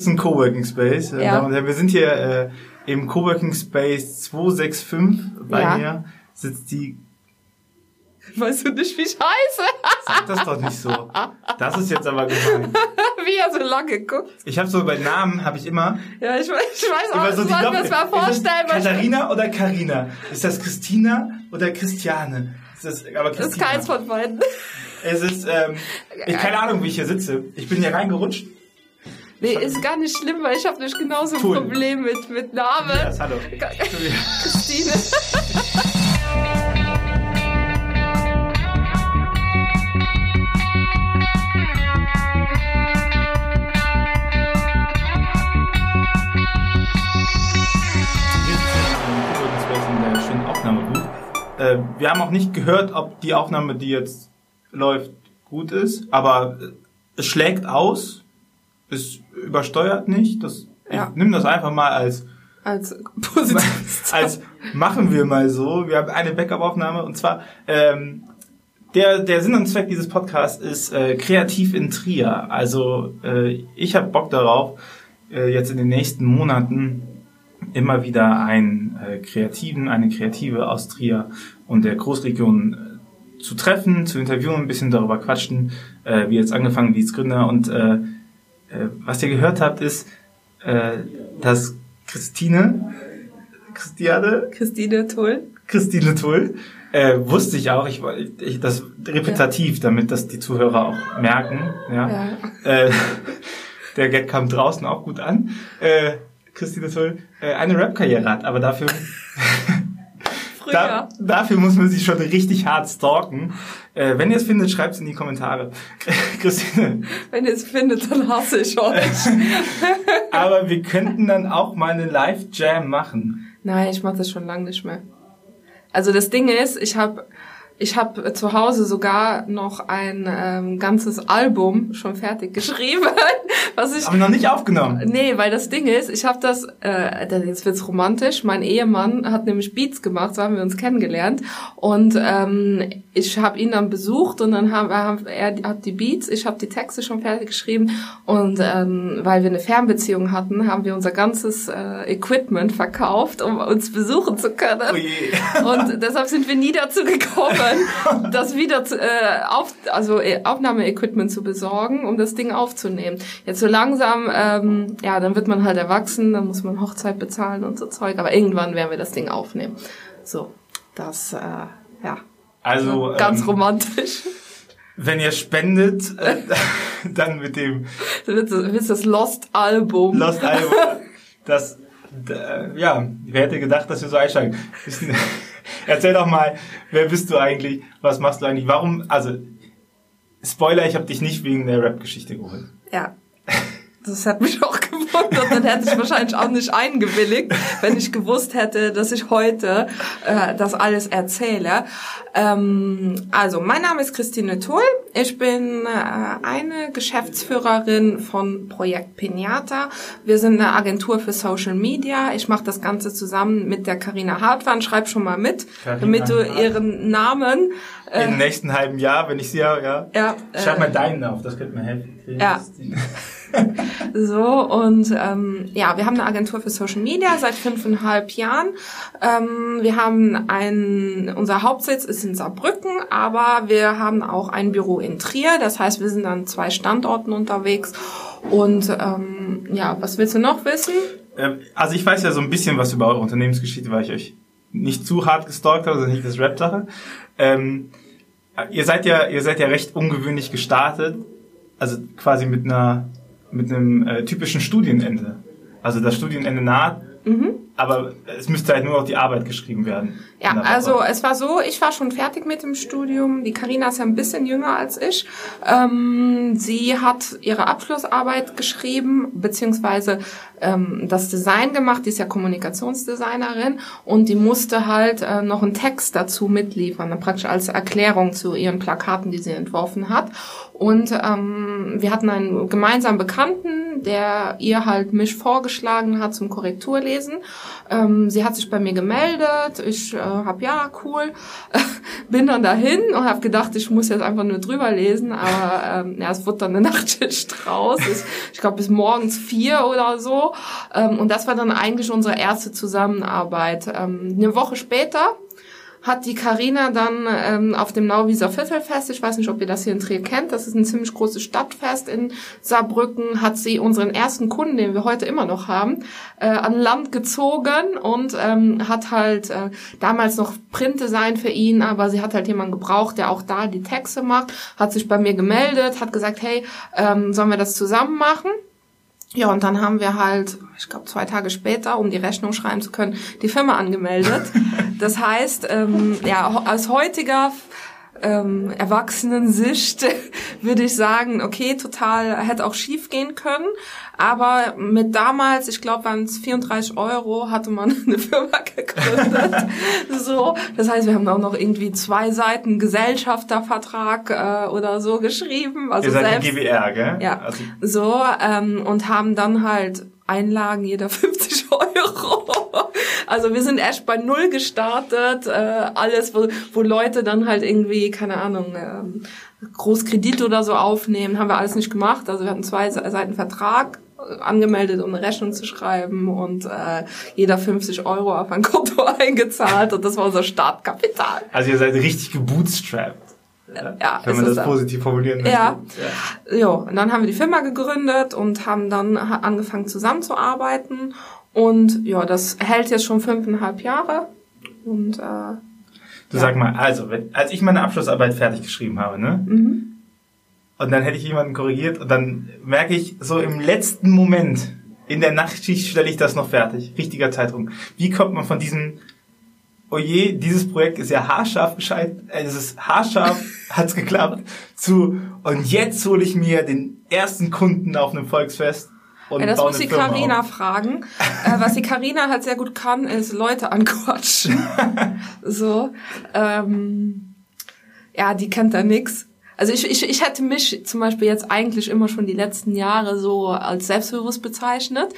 ist ein Coworking Space. äh, Ja. Wir sind hier äh, im Coworking Space 265. Bei Ja. mir sitzt die. Weißt du nicht, wie ich heiße? Sag das doch nicht so. Das ist jetzt aber gemein. wie er so lange guckt. Ich habe so bei Namen habe ich immer Ja, ich, weiß- ich weiß auch, so die soll mir Doppel- das mal Ist das vorstellen. Katharina oder Karina? Ist das Christina oder Christiane? Ist das aber Das ist Christina? keins von beiden. Es ist ähm, ich keine Ahnung, wie ich hier sitze. Ich bin hier reingerutscht. Nee, ist gar nicht schlimm, weil ich habe nicht genauso ein Cool. Problem mit, mit Namen. Ja, hallo. Christine. Äh, wir haben auch nicht gehört, ob die Aufnahme, die jetzt läuft, gut ist, aber es schlägt aus, es übersteuert nicht. Das, Ja. Ich nehme das einfach mal als, Als als machen wir mal so. Wir haben eine Backup-Aufnahme und zwar ähm, der, der Sinn und Zweck dieses Podcasts ist äh, kreativ in Trier. Also äh, ich habe Bock darauf, äh, jetzt in den nächsten Monaten immer wieder einen äh, Kreativen, eine Kreative aus Trier und der Großregion äh, zu treffen, zu interviewen, ein bisschen darüber quatschen, äh, wie jetzt angefangen, wie als Gründer. Und äh, äh, was ihr gehört habt, ist, äh, dass Christine, Christiane, Christine Tull. Christine Tull, äh, wusste ich auch, ich, ich das repetitiv, damit das die Zuhörer auch merken. Ja. Ja. Äh, der Gag kam draußen auch gut an. Äh, Christine Tull äh, eine Rap-Karriere hat, aber dafür, da, dafür muss man sie schon richtig hart stalken. Äh, wenn ihr es findet, schreibt es in die Kommentare. Christine, Wenn ihr es findet, dann hasse ich euch. aber wir könnten dann auch mal eine Live-Jam machen. Nein, ich mache das schon lange nicht mehr. Also das Ding ist, ich habe ich hab zu Hause sogar noch ein ähm, ganzes Album schon fertig geschrieben, was ich Aber noch nicht aufgenommen. Nee, weil das Ding ist, ich habe das, äh, jetzt wird's romantisch. Mein Ehemann hat nämlich Beats gemacht, so haben wir uns kennengelernt. Und ähm, ich habe ihn dann besucht und dann haben, haben er hat die Beats, ich habe die Texte schon fertig geschrieben. Und ähm, weil wir eine Fernbeziehung hatten, haben wir unser ganzes äh, Equipment verkauft, um uns besuchen zu können. Oh je. Und deshalb sind wir nie dazu gekommen, das wieder zu, äh, auf, also äh, Aufnahmeequipment zu besorgen, um das Ding aufzunehmen. Jetzt so langsam, ähm, ja, dann wird man halt erwachsen, dann muss man Hochzeit bezahlen und so Zeug, aber irgendwann werden wir das Ding aufnehmen. So, das, äh, ja, Also, ganz ähm, romantisch. wenn ihr spendet, äh, dann mit dem wird das, wird das Lost-Album. Lost Album. Das, d- ja, wer hätte gedacht, dass wir so einsteigen? Erzähl doch mal, wer bist du eigentlich? Was machst du eigentlich? Warum, also, Spoiler, ich habe dich nicht wegen der Rap-Geschichte geholt. Ja. Das hat mich auch gewundert. Dann hätte ich wahrscheinlich auch nicht eingewilligt, wenn ich gewusst hätte, dass ich heute äh, das alles erzähle. Ähm, also, mein Name ist Christine Tull. Ich bin äh, eine Geschäftsführerin von Projekt Pinata. Wir sind eine Agentur für Social Media. Ich mache das Ganze zusammen mit der Karina Hartmann. Schreib schon mal mit, Carina damit du ihren Namen Im nächsten halben Jahr, wenn ich sie habe, ja. ja, Schreib äh, mal deinen auf, das könnte mir helfen. Ja. So, und ähm, ja, wir haben eine Agentur für Social Media seit fünfeinhalb Jahren. Ähm, wir haben ein, unser Hauptsitz ist in Saarbrücken, aber wir haben auch ein Büro in Trier. Das heißt, wir sind an zwei Standorten unterwegs. Und ähm, ja, was willst du noch wissen? Ähm, Also ich weiß ja so ein bisschen was über eure Unternehmensgeschichte, weil ich euch nicht zu hart gestalkt habe, sondern nicht das Rap-Sache. Ähm, ihr seid ja, ihr seid ja recht ungewöhnlich gestartet, also quasi mit einer, mit einem äh, typischen Studienende. Also das Studienende naht, aber es müsste halt nur noch die Arbeit geschrieben werden. Ja, also es war so, ich war schon fertig mit dem Studium. Die Karina ist ja ein bisschen jünger als ich. Ähm, sie hat ihre Abschlussarbeit geschrieben, beziehungsweise ähm, das Design gemacht. Die ist ja Kommunikationsdesignerin und die musste halt äh, noch einen Text dazu mitliefern, praktisch als Erklärung zu ihren Plakaten, die sie entworfen hat. Und ähm, wir hatten einen gemeinsamen Bekannten, der ihr halt mich vorgeschlagen hat zum Korrekturlesen. Ähm, sie hat sich bei mir gemeldet. Ich äh, habe ja cool, bin dann dahin und habe gedacht, ich muss jetzt einfach nur drüber lesen. Aber ähm, ja, es wurde dann eine Nachtschicht raus. Ich, ich glaube bis morgens vier oder so. Ähm, und das war dann eigentlich unsere erste Zusammenarbeit. Ähm, eine Woche später hat die Karina dann ähm, auf dem Nauwieser Viertelfest, ich weiß nicht, ob ihr das hier in Trier kennt, das ist ein ziemlich großes Stadtfest in Saarbrücken, hat sie unseren ersten Kunden, den wir heute immer noch haben, äh, an Land gezogen und ähm, hat halt äh, damals noch Printdesign für ihn, aber sie hat halt jemanden gebraucht, der auch da die Texte macht, hat sich bei mir gemeldet, hat gesagt, hey, ähm, sollen wir das zusammen machen? Ja, und dann haben wir halt, ich glaube, zwei Tage später, um die Rechnung schreiben zu können, die Firma angemeldet. Das heißt, ähm, ja, aus heutiger ähm, Erwachsenensicht würde ich sagen, okay, total hätte auch schief gehen können. Aber mit damals, ich glaube, waren es 34 Euro, hatte man eine Firma gegründet. so, das heißt, wir haben auch noch irgendwie zwei Seiten Gesellschaftervertrag äh, oder so geschrieben. Also Ihr seid selbst, GWR, gell? Ja. Also. So ähm, und haben dann halt Einlagen jeder 50 Euro. Also wir sind erst bei null gestartet. Äh, alles, wo, wo Leute dann halt irgendwie, keine Ahnung, ähm, Großkredit oder so aufnehmen, haben wir alles nicht gemacht. Also wir hatten zwei Seiten Vertrag äh, angemeldet, um eine Rechnung zu schreiben und äh, jeder 50 Euro auf ein Konto eingezahlt und das war unser Startkapital. Also ihr seid richtig gebootstrapped. Ja, wenn man das, positiv formulieren möchte. Ja. ja. Jo, und dann haben wir die Firma gegründet und haben dann angefangen zusammenzuarbeiten und ja, das hält jetzt schon fünfeinhalb Jahre. Und äh, Du ja. sag mal, also, wenn, als ich meine Abschlussarbeit fertig geschrieben habe, ne? Mhm. Und dann hätte ich jemanden korrigiert und dann merke ich, so im letzten Moment, in der Nachtschicht stelle ich das noch fertig. Richtiger Zeitdruck. Wie kommt man von diesem, oh je, dieses Projekt ist ja haarscharf gescheit, äh, es ist haarscharf, hat's geklappt, zu, und jetzt hole ich mir den ersten Kunden auf einem Volksfest und ja, das muss die Karina fragen. äh, was die Karina halt sehr gut kann, ist Leute anquatschen. so. Ähm, ja, die kennt da nix. Also ich, ich, ich hätte mich zum Beispiel jetzt eigentlich immer schon die letzten Jahre so als selbstbewusst bezeichnet.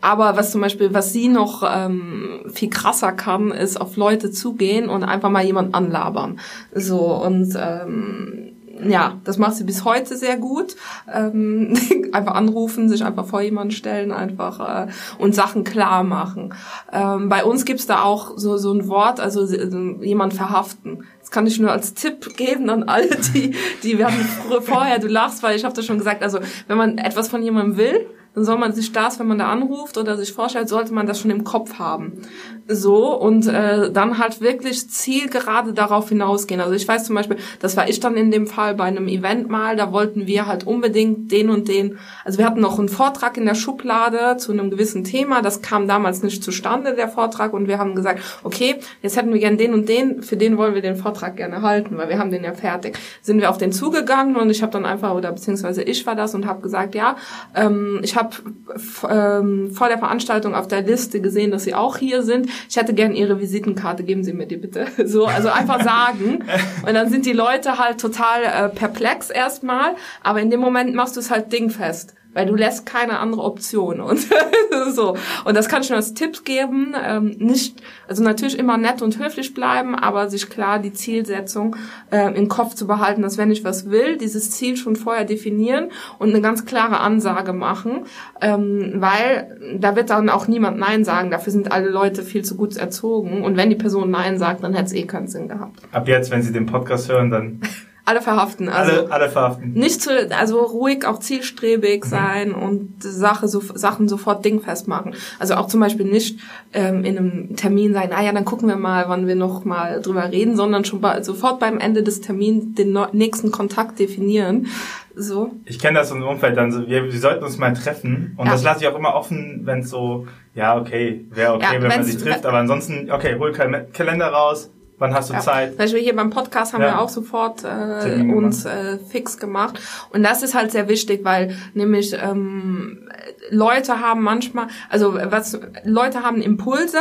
Aber was zum Beispiel, was sie noch ähm, viel krasser kann, ist auf Leute zugehen und einfach mal jemand anlabern. So und ähm, ja, das macht sie bis heute sehr gut. Ähm, einfach anrufen, sich einfach vor jemanden stellen, einfach äh, und Sachen klar machen. Ähm, bei uns gibt's da auch so so ein Wort, also jemand verhaften. Das kann ich nur als Tipp geben an alle, die die hatten vorher. Du lachst, weil ich habe das schon gesagt. Also wenn man etwas von jemandem will, dann soll man sich das, wenn man da anruft oder sich vorstellt, sollte man das schon im Kopf haben. So, und äh, dann halt wirklich zielgerade darauf hinausgehen. Also ich weiß zum Beispiel, das war ich dann in dem Fall bei einem Event mal, da wollten wir halt unbedingt den und den, also wir hatten noch einen Vortrag in der Schublade zu einem gewissen Thema, das kam damals nicht zustande, der Vortrag, und wir haben gesagt, okay, jetzt hätten wir gern den und den, für den wollen wir den Vortrag gerne halten, weil wir haben den ja fertig. Sind wir auf den zugegangen und ich habe dann einfach, oder beziehungsweise ich war das und habe gesagt, ja, ähm, ich habe ähm, vor der Veranstaltung auf der Liste gesehen, dass sie auch hier sind ich hätte gern Ihre Visitenkarte, geben Sie mir die bitte. So, also einfach sagen. Und dann sind die Leute halt total äh, perplex erstmal, aber in dem Moment machst du es halt dingfest weil du lässt keine andere Option und so. Und das kann ich nur als Tipp geben, ähm, nicht, also natürlich immer nett und höflich bleiben, aber sich klar die Zielsetzung äh, im Kopf zu behalten, dass wenn ich was will, dieses Ziel schon vorher definieren und eine ganz klare Ansage machen, ähm, weil da wird dann auch niemand Nein sagen. Dafür sind alle Leute viel zu gut erzogen und wenn die Person Nein sagt, dann hätte es eh keinen Sinn gehabt. Ab jetzt, wenn Sie den Podcast hören, dann alle verhaften. Also alle, alle verhaften. Nicht zu, also ruhig, auch zielstrebig mhm. sein und Sache, so, Sachen sofort dingfest machen. Also auch zum Beispiel nicht ähm, in einem Termin sein, ah ja, dann gucken wir mal, wann wir noch mal drüber reden, sondern schon bei, sofort beim Ende des Termins den no nächsten Kontakt definieren. So. Ich kenne das im Umfeld dann so, wir, wir sollten uns mal treffen und ja. das lasse ich auch immer offen, wenn es so, ja, okay, wäre okay, ja, wenn man sich trifft, aber ansonsten, okay, hol Kalender raus, Wann hast du ja. Zeit? Zum Beispiel hier beim Podcast haben ja. wir auch sofort äh, uns äh, fix gemacht. Und das ist halt sehr wichtig, weil nämlich ähm, Leute haben manchmal, also was Leute haben Impulse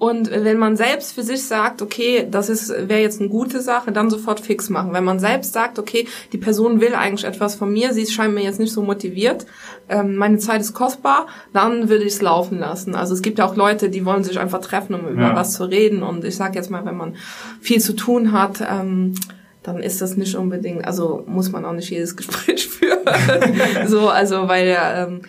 Und wenn man selbst für sich sagt, okay, das ist wäre jetzt eine gute Sache, dann sofort fix machen. Wenn man selbst sagt, okay, die Person will eigentlich etwas von mir, sie scheint mir jetzt nicht so motiviert, ähm, meine Zeit ist kostbar, dann würde ich es laufen lassen. Also es gibt ja auch Leute, die wollen sich einfach treffen, um über Ja. was zu reden. Und ich sage jetzt mal, wenn man viel zu tun hat, ähm, dann ist das nicht unbedingt, also muss man auch nicht jedes Gespräch führen. so, also weil ähm,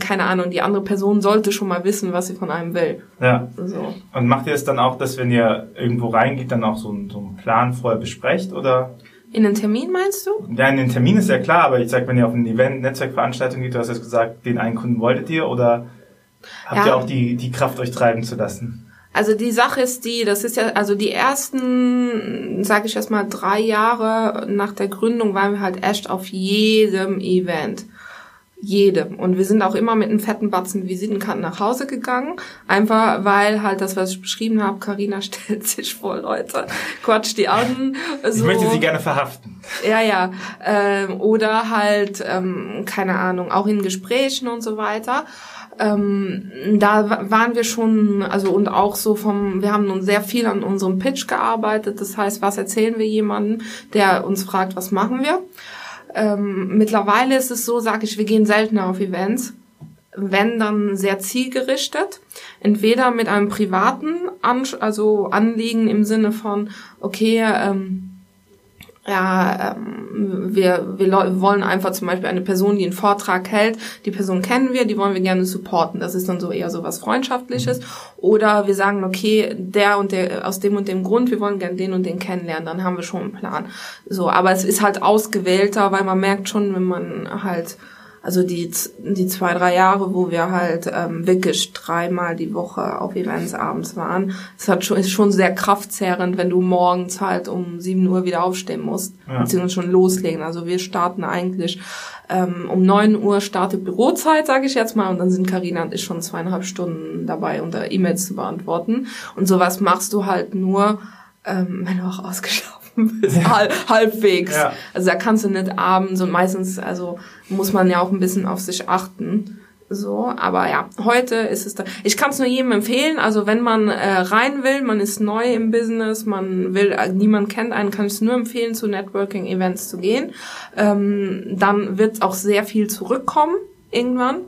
keine Ahnung, die andere Person sollte schon mal wissen, was sie von einem will. Ja. So. Und macht ihr es dann auch, dass wenn ihr irgendwo reingeht, dann auch so, einen- so einen Plan vorher besprecht? Oder? In den Termin meinst du? Ja, in den Termin ist ja klar, aber ich sag, wenn ihr auf ein Event, Netzwerkveranstaltung geht, du hast jetzt gesagt, den einen Kunden wolltet ihr oder habt Ja. ihr auch die, die Kraft, euch treiben zu lassen? Also die Sache ist die, das ist ja, also die ersten, sage ich erst mal, drei Jahre nach der Gründung waren wir halt echt auf jedem Event. Jedem. Und wir sind auch immer mit einem fetten Batzen Visitenkarten nach Hause gegangen. Einfach weil halt das, was ich beschrieben habe, Karina stellt sich vor, Leute, quatscht die an. So. Ich möchte sie gerne verhaften. Ja, ja. Ähm, oder halt, ähm, keine Ahnung, auch in Gesprächen und so weiter. Ähm, da wa- waren wir schon, also und auch so vom, wir haben nun sehr viel an unserem Pitch gearbeitet. Das heißt, was erzählen wir jemandem, der uns fragt, was machen wir? Ähm, mittlerweile ist es so, sage ich, wir gehen seltener auf Events. Wenn dann sehr zielgerichtet, entweder mit einem privaten Ansch also Anliegen im Sinne von, okay, ähm, ja, ähm, wir, wir wollen einfach zum Beispiel eine Person, die einen Vortrag hält, die Person kennen wir, die wollen wir gerne supporten. Das ist dann so eher so was Freundschaftliches. Oder wir sagen, okay, der und der, aus dem und dem Grund, wir wollen gerne den und den kennenlernen, dann haben wir schon einen Plan. So, aber es ist halt ausgewählter, weil man merkt schon, wenn man halt, also die, die zwei, drei Jahre, wo wir halt ähm, wirklich dreimal die Woche auf Events abends waren, es hat schon, ist schon sehr kraftzehrend, wenn du morgens halt um 7 Uhr wieder aufstehen musst, Ja. beziehungsweise schon loslegen. Also wir starten eigentlich ähm, um 9 Uhr startet Bürozeit, sage ich jetzt mal, und dann sind Karina und ich schon zweieinhalb Stunden dabei, unter E-Mails zu beantworten. Und sowas machst du halt nur, ähm, wenn du auch ausgeschlafen bist, halb, halbwegs. Ja. Also da kannst du nicht abends und meistens, also muss man ja auch ein bisschen auf sich achten. So, aber ja, heute ist es da. Ich kann es nur jedem empfehlen. Also wenn man äh, rein will, man ist neu im Business, man will, äh, niemand kennt einen, kann ich es nur empfehlen, zu Networking-Events zu gehen. Ähm, dann wird auch sehr viel zurückkommen irgendwann.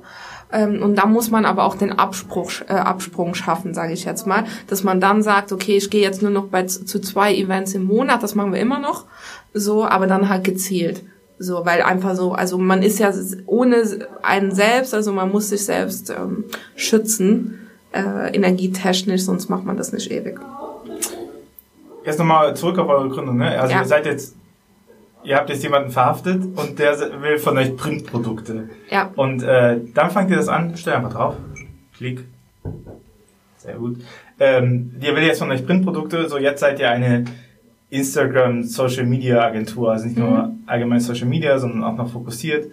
Ähm, und da muss man aber auch den Abspruch, äh, Absprung schaffen, sage ich jetzt mal, dass man dann sagt, okay, ich gehe jetzt nur noch bei zu zwei Events im Monat, das machen wir immer noch, so, aber dann halt gezielt. So, weil einfach so, also man ist ja ohne einen selbst, also man muss sich selbst ähm, schützen, äh, energietechnisch, sonst macht man das nicht ewig. Jetzt nochmal zurück auf eure Gründung, ne? Also Ja. ihr seid jetzt, ihr habt jetzt jemanden verhaftet und der will von euch Printprodukte. Ja. Und äh, dann fangt ihr das an, stell einfach drauf. Klick. Sehr gut. Ähm, der will jetzt von euch Printprodukte, so jetzt seid ihr eine Instagram Social Media Agentur, also nicht nur allgemein Social Media, sondern auch noch fokussiert.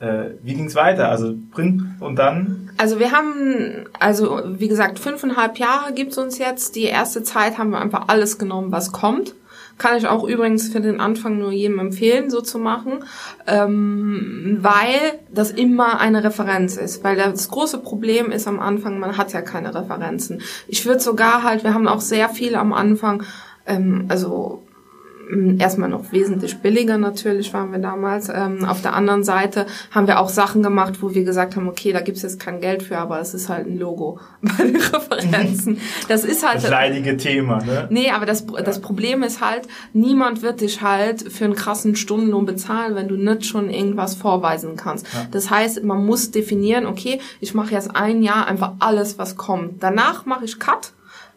Äh, wie ging's weiter? Also Print und dann? Also wir haben, also wie gesagt, fünfeinhalb Jahre gibt's uns jetzt. Die erste Zeit haben wir einfach alles genommen, was kommt. Kann ich auch übrigens für den Anfang nur jedem empfehlen, so zu machen, ähm, weil das immer eine Referenz ist. Weil das große Problem ist am Anfang, man hat ja keine Referenzen. Ich würde sogar halt, wir haben auch sehr viel am Anfang, ähm, also erstmal noch wesentlich billiger natürlich waren wir damals. Ähm, auf der anderen Seite haben wir auch Sachen gemacht, wo wir gesagt haben, okay, da gibt's jetzt kein Geld für, aber es ist halt ein Logo bei den Referenzen. Das ist halt Das leidige Thema, ne? Nee, aber das, das Problem ist halt, niemand wird dich halt für einen krassen Stundenlohn bezahlen, wenn du nicht schon irgendwas vorweisen kannst. Das heißt, man muss definieren, okay, ich mache jetzt ein Jahr einfach alles, was kommt. Danach mache ich Cut.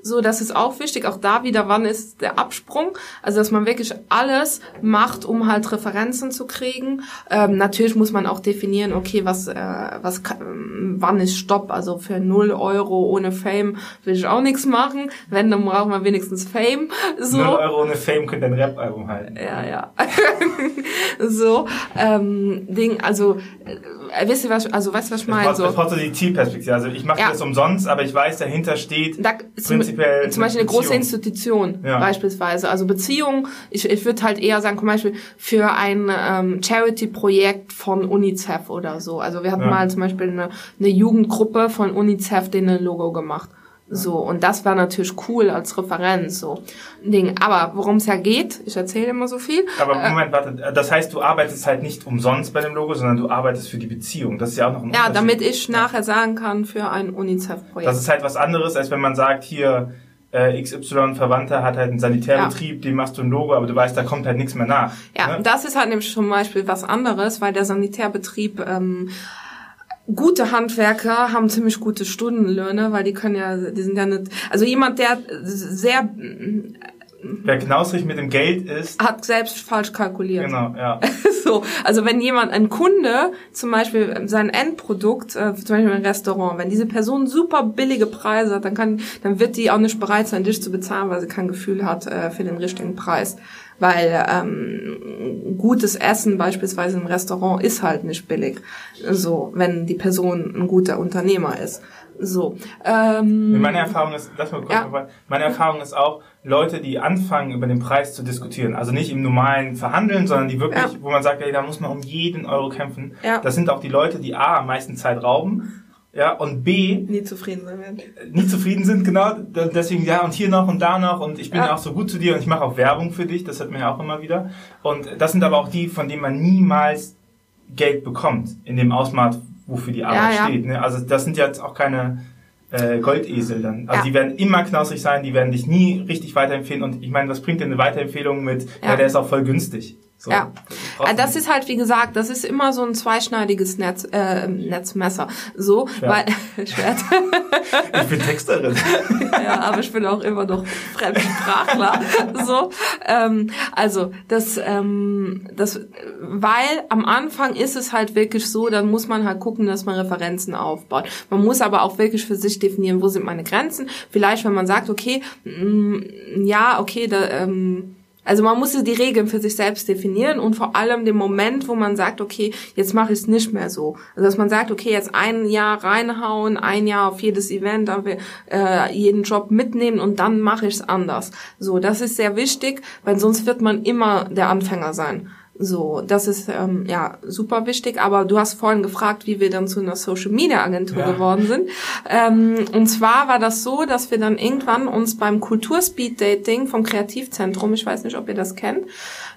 So, das ist auch wichtig. Auch da wieder, wann ist der Absprung? Also, dass man wirklich alles macht, um halt Referenzen zu kriegen. Ähm, natürlich muss man auch definieren, okay, was, äh, was, ka- ähm, wann ist Stopp? Also für 0 Euro ohne Fame will ich auch nichts machen. Wenn, dann braucht man wenigstens Fame. So. 0 Euro ohne Fame könnt ihr ein Rap-Album halten. Ja, ja. so, ähm, Ding, also, äh, wisst ihr was, also, weißt du, was ich meine? So, braucht so die Zielperspektive. Also ich mache Ja. das umsonst, aber ich weiß, dahinter steht da, zum, prinzipiell zum Beispiel eine große. Institution, Ja. beispielsweise. Also Beziehung, ich, ich würde halt eher sagen, zum Beispiel für ein ähm, Charity-Projekt von UNICEF oder so. Also wir hatten Ja. mal zum Beispiel eine, eine Jugendgruppe von UNICEF, denen ein Logo gemacht. So, und das war natürlich cool als Referenz, so. Ding. Aber worum es ja geht, ich erzähle immer so viel. Aber Moment, warte, das heißt, du arbeitest halt nicht umsonst bei dem Logo, sondern du arbeitest für die Beziehung. Das ist ja auch noch ein Ja, damit ich nachher sagen kann für ein UNICEF-Projekt. Das ist halt was anderes, als wenn man sagt, hier, äh, XY Verwandter hat halt einen Sanitärbetrieb, ja. dem machst du ein Logo, aber du weißt, da kommt halt nichts mehr nach. Ja, ne? das ist halt nämlich zum Beispiel was anderes, weil der Sanitärbetrieb ähm, gute Handwerker haben ziemlich gute Stundenlöhne, weil die können ja, die sind ja nicht, also jemand, der sehr Wer knausrig mit dem Geld ist. Hat selbst falsch kalkuliert. Genau, ja. so, also wenn jemand, ein Kunde, zum Beispiel sein Endprodukt, äh, zum Beispiel ein Restaurant, wenn diese Person super billige Preise hat, dann kann, dann wird die auch nicht bereit sein, dich zu bezahlen, weil sie kein Gefühl hat äh, für den richtigen Preis weil ähm, gutes Essen beispielsweise im Restaurant ist halt nicht billig, so wenn die Person ein guter Unternehmer ist. So. Ähm, meine Erfahrung ist, lass mal kurz ja. meine Erfahrung ist auch, Leute, die anfangen, über den Preis zu diskutieren, also nicht im normalen Verhandeln, sondern die wirklich, ja. wo man sagt, ey, da muss man um jeden Euro kämpfen. Ja. Das sind auch die Leute, die A, am meisten Zeit rauben ja, und B. Nie zufrieden sein werden. Nie zufrieden sind, genau. Deswegen, ja, und hier noch und da noch und ich bin ja, auch so gut zu dir und ich mache auch Werbung für dich, das hört man ja auch immer wieder. Und das sind aber auch die, von denen man niemals Geld bekommt, in dem Ausmaß, wofür die Arbeit ja, ja. steht. Ne? Also das sind jetzt auch keine äh, Goldesel dann. Also ja. die werden immer knausrig sein, die werden dich nie richtig weiterempfehlen. Und ich meine, was bringt dir eine Weiterempfehlung mit, ja, ja der ist auch voll günstig. So, ja, das, das ist halt wie gesagt, das ist immer so ein zweischneidiges Netz, äh, Netzmesser. So, Schwert. weil Schwert. ich bin Texterin. ja, aber ich bin auch immer noch Fremdsprachler. so, ähm, also das, ähm, das, weil am Anfang ist es halt wirklich so, dann muss man halt gucken, dass man Referenzen aufbaut. Man muss aber auch wirklich für sich definieren, wo sind meine Grenzen. Vielleicht, wenn man sagt, okay, mh, mm, ja, okay, da ähm, also man muss die Regeln für sich selbst definieren und vor allem den Moment, wo man sagt, okay, jetzt mache ich es nicht mehr so. Also dass man sagt, okay, jetzt ein Jahr reinhauen, ein Jahr auf jedes Event, äh, jeden Job mitnehmen und dann mache ich es anders. So, das ist sehr wichtig, weil sonst wird man immer der Anfänger sein. So, das ist ähm, ja super wichtig. Aber du hast vorhin gefragt, wie wir dann zu einer Social Media Agentur ja. geworden sind. Ähm, und zwar war das so, dass wir dann irgendwann uns beim Kulturspeed Dating vom Kreativzentrum, ich weiß nicht, ob ihr das kennt,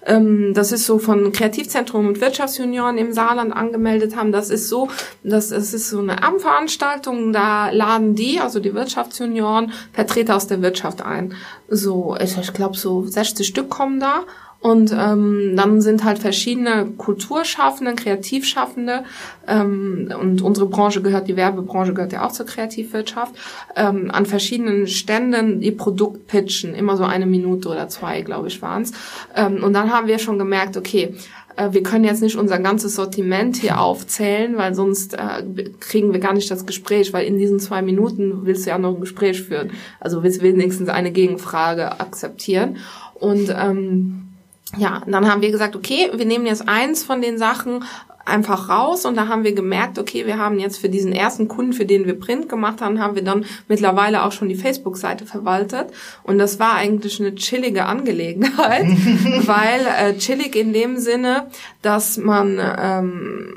ähm, das ist so von Kreativzentrum und Wirtschaftsjunioren im Saarland angemeldet haben. Das ist so, das, das ist so eine Abendveranstaltung. Da laden die, also die Wirtschaftsjunioren, Vertreter aus der Wirtschaft ein. So, ich, ich glaube, so 60 Stück kommen da. Und ähm, dann sind halt verschiedene Kulturschaffende, Kreativschaffende ähm, und unsere Branche gehört, die Werbebranche gehört ja auch zur Kreativwirtschaft, ähm, an verschiedenen Ständen die Produkt pitchen, immer so eine Minute oder zwei, glaube ich, waren's. Ähm, und dann haben wir schon gemerkt, okay, äh, wir können jetzt nicht unser ganzes Sortiment hier aufzählen, weil sonst äh, kriegen wir gar nicht das Gespräch, weil in diesen zwei Minuten willst du ja noch ein Gespräch führen. Also willst wenigstens eine Gegenfrage akzeptieren. Und ähm, ja, dann haben wir gesagt, okay, wir nehmen jetzt eins von den Sachen einfach raus und da haben wir gemerkt, okay, wir haben jetzt für diesen ersten Kunden, für den wir Print gemacht haben, haben wir dann mittlerweile auch schon die Facebook-Seite verwaltet. Und das war eigentlich eine chillige Angelegenheit, weil äh, chillig in dem Sinne, dass man, ähm,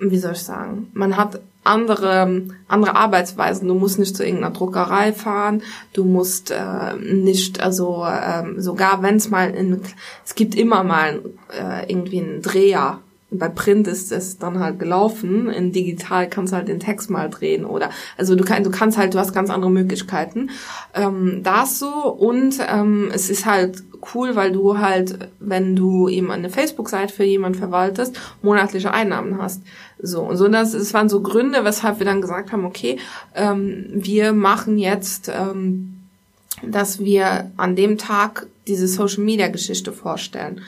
wie soll ich sagen, man hat andere, andere Arbeitsweisen. Du musst nicht zu irgendeiner Druckerei fahren, du musst äh, nicht, also äh, sogar wenn es mal, in, es gibt immer mal äh, irgendwie einen Dreher. Bei Print ist es dann halt gelaufen. In digital kannst du halt den Text mal drehen oder also du kannst du kannst halt du hast ganz andere Möglichkeiten. Ähm, das so und ähm, es ist halt cool, weil du halt, wenn du eben eine Facebook-Seite für jemanden verwaltest, monatliche Einnahmen hast. So, und so das, das waren so Gründe, weshalb wir dann gesagt haben, okay, ähm, wir machen jetzt, ähm, dass wir an dem Tag diese Social Media Geschichte vorstellen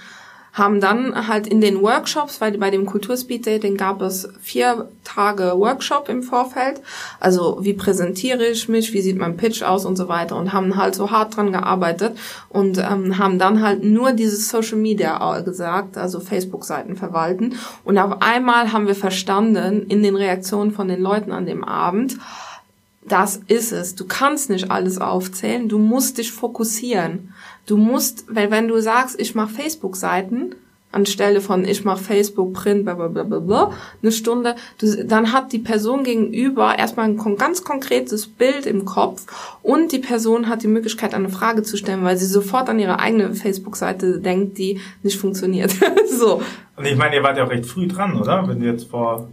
haben dann halt in den Workshops, weil bei dem Kulturspeed Dating gab es vier Tage Workshop im Vorfeld, also wie präsentiere ich mich, wie sieht mein Pitch aus? Und so weiter. Und haben halt so hart dran gearbeitet und ähm, haben dann halt nur dieses Social Media gesagt, also Facebook-Seiten verwalten. Und auf einmal haben wir verstanden in den Reaktionen von den Leuten an dem Abend, das ist es. Du kannst nicht alles aufzählen, du musst dich fokussieren. Du musst, weil wenn du sagst, ich mache Facebook-Seiten, anstelle von ich mache Facebook, Print, bla bla bla bla bla, eine Stunde, du, dann hat die Person gegenüber erstmal ein ganz konkretes Bild im Kopf und die Person hat die Möglichkeit, eine Frage zu stellen, weil sie sofort an ihre eigene Facebook-Seite denkt, die nicht funktioniert. so. Und ich meine, ihr wart ja auch recht früh dran, oder? Wenn du jetzt vor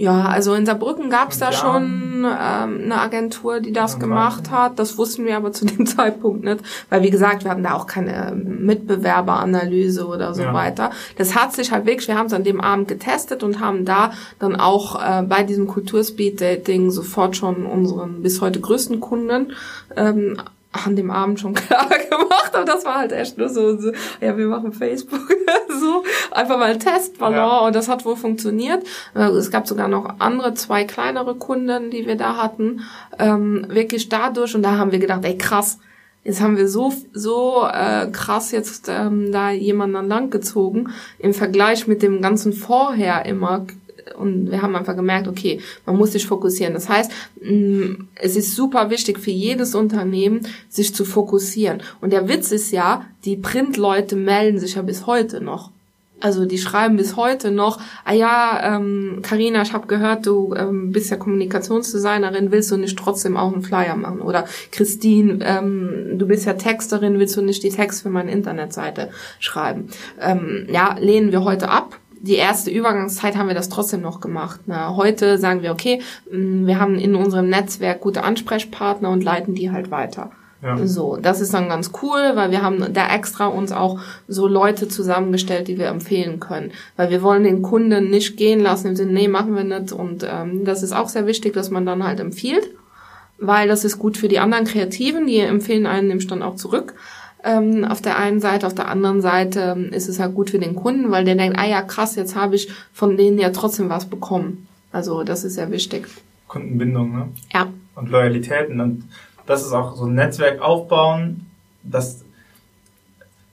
ja, also in Saarbrücken gab es da schon ähm, eine Agentur, die das gemacht hat. Das wussten wir aber zu dem Zeitpunkt nicht, weil wie gesagt, wir hatten da auch keine Mitbewerberanalyse oder so ja. weiter. Das hat sich halt wirklich, wir haben es an dem Abend getestet und haben da dann auch äh, bei diesem Kulturspeed-Dating sofort schon unseren bis heute größten Kunden ähm, an dem Abend schon klar gemacht, aber das war halt echt nur so, so ja, wir machen Facebook, so, einfach mal Testballon ja. und das hat wohl funktioniert. Äh, es gab sogar noch andere, zwei kleinere Kunden, die wir da hatten, ähm, wirklich dadurch und da haben wir gedacht, ey krass, jetzt haben wir so so äh, krass jetzt ähm, da jemanden an Land gezogen im Vergleich mit dem ganzen vorher immer und wir haben einfach gemerkt, okay, man muss sich fokussieren. Das heißt, mm, es ist super wichtig für jedes Unternehmen, sich zu fokussieren. Und der Witz ist ja, die Printleute melden sich ja bis heute noch. Also die schreiben bis heute noch, ah ja, ähm, Carina, ich habe gehört, du ähm, bist ja Kommunikationsdesignerin, willst du nicht trotzdem auch einen Flyer machen? Oder Christine, ähm, du bist ja Texterin, willst du nicht die Text für meine Internetseite schreiben? Ähm, ja, lehnen wir heute ab, die erste Übergangszeit haben wir das trotzdem noch gemacht. Na, heute sagen wir, okay, mm, wir haben in unserem Netzwerk gute Ansprechpartner und leiten die halt weiter. Ja. So, das ist dann ganz cool, weil wir haben da extra uns auch so Leute zusammengestellt, die wir empfehlen können. Weil wir wollen den Kunden nicht gehen lassen im Sinne, nee, machen wir nicht. Und ähm, das ist auch sehr wichtig, dass man dann halt empfiehlt, weil das ist gut für die anderen Kreativen, die empfehlen einen nämlich dann auch zurück ähm, auf der einen Seite, auf der anderen Seite ähm, ist es halt gut für den Kunden, weil der denkt, ah ja krass, jetzt habe ich von denen ja trotzdem was bekommen. Also das ist sehr wichtig. Kundenbindung, ne? Ja. Und Loyalitäten und das ist auch so ein Netzwerk aufbauen, das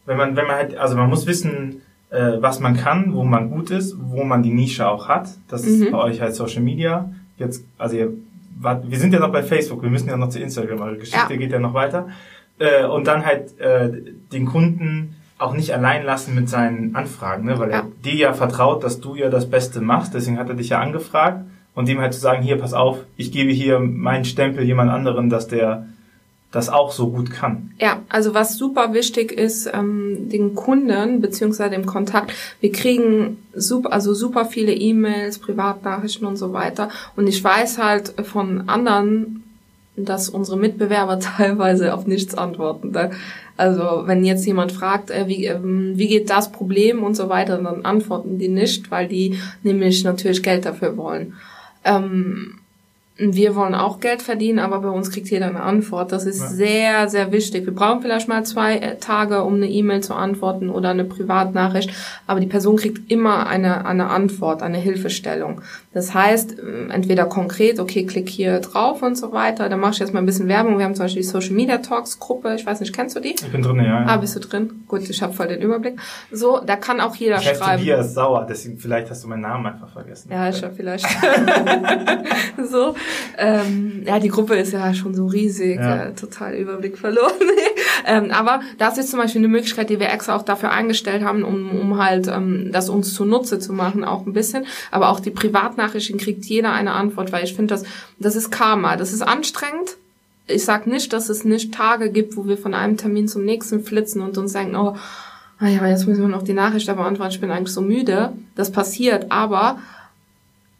wenn man wenn man halt also man muss wissen, äh, was man kann, wo man gut ist, wo man die Nische auch hat. Das mhm. ist bei euch halt Social Media. Jetzt also ihr, wir sind ja noch bei Facebook, wir müssen ja noch zu Instagram, eure Geschichte ja. geht ja noch weiter äh, und dann halt äh, den Kunden auch nicht allein lassen mit seinen Anfragen, ne? weil ja. er dir ja vertraut, dass du ja das Beste machst, deswegen hat er dich ja angefragt und dem halt zu sagen, hier, pass auf, ich gebe hier meinen Stempel jemand anderen, dass der das auch so gut kann. Ja, also was super wichtig ist, ähm, den Kunden beziehungsweise dem Kontakt, wir kriegen super, also super viele E-Mails, Privatnachrichten und so weiter. Und ich weiß halt von anderen dass unsere Mitbewerber teilweise auf nichts antworten. Also wenn jetzt jemand fragt, äh, wie, äh, wie geht das Problem und so weiter, dann antworten die nicht, weil die nämlich natürlich Geld dafür wollen. Ähm, wir wollen auch Geld verdienen, aber bei uns kriegt jeder eine Antwort. Das ist ja. sehr, sehr wichtig. Wir brauchen vielleicht mal zwei äh, Tage, um eine E-Mail zu antworten oder eine Privatnachricht, aber die Person kriegt immer eine, eine Antwort, eine Hilfestellung. Das heißt, äh, entweder konkret, okay, klick hier drauf und so weiter. Da mache ich jetzt mal ein bisschen Werbung. Wir haben zum Beispiel die Social Media Talks Gruppe. Ich weiß nicht, kennst du die? Ich bin drin, ja. ja. Ah, bist du drin? Gut, ich habe voll den Überblick. So, da kann auch jeder ich schreiben. Tobias Sauer, deswegen vielleicht hast du meinen Namen einfach vergessen. Ja, ich habe vielleicht. so, ähm, ja, die Gruppe ist ja schon so riesig, ja. äh, total Überblick verloren. ähm, aber das ist zum Beispiel eine Möglichkeit, die wir extra auch dafür eingestellt haben, um, um halt ähm, das uns zunutze zu machen, auch ein bisschen. Aber auch die Privatnachrichten Nachrichten kriegt jeder eine Antwort, weil ich finde, das, das ist Karma. Das ist anstrengend. Ich sag nicht, dass es nicht Tage gibt, wo wir von einem Termin zum nächsten flitzen und uns denken, oh, ah ja, jetzt müssen wir noch die Nachricht beantworten, ich bin eigentlich so müde. Das passiert, aber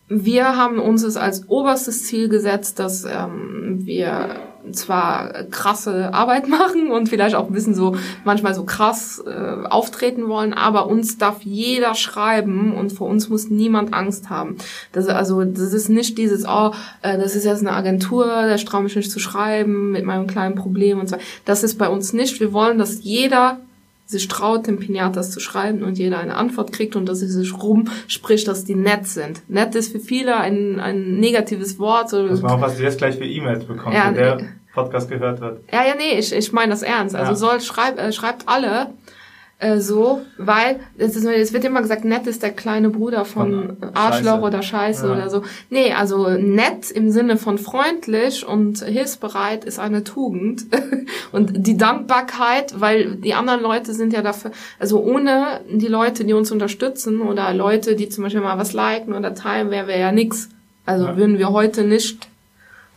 wir haben uns es als oberstes Ziel gesetzt, dass ähm, wir zwar krasse Arbeit machen und vielleicht auch ein bisschen so manchmal so krass äh, auftreten wollen, aber uns darf jeder schreiben und vor uns muss niemand Angst haben. Das also das ist nicht dieses oh, äh, das ist jetzt eine Agentur, da traue mich nicht zu schreiben mit meinem kleinen Problem und so. Das ist bei uns nicht. Wir wollen, dass jeder sich traut, den Pinatas zu schreiben und jeder eine Antwort kriegt und dass sie sich rumspricht, dass die nett sind. Nett ist für viele ein, ein negatives Wort. Das war auch, was du jetzt gleich für E-Mails bekommst, ja, wenn der Podcast gehört wird. Ja, ja, nee, ich, ich meine das ernst. Also ja. soll, schreib, äh, schreibt alle, Äh, so, weil es, ist, es wird immer gesagt, nett ist der kleine Bruder von, von Arschloch Scheiße. oder Scheiße ja. oder so. Nee, also nett im Sinne von freundlich und hilfsbereit ist eine Tugend. und die Dankbarkeit, weil die anderen Leute sind ja dafür, also ohne die Leute, die uns unterstützen oder Leute, die zum Beispiel mal was liken oder teilen, wäre wir ja nix. Also ja. würden wir heute nicht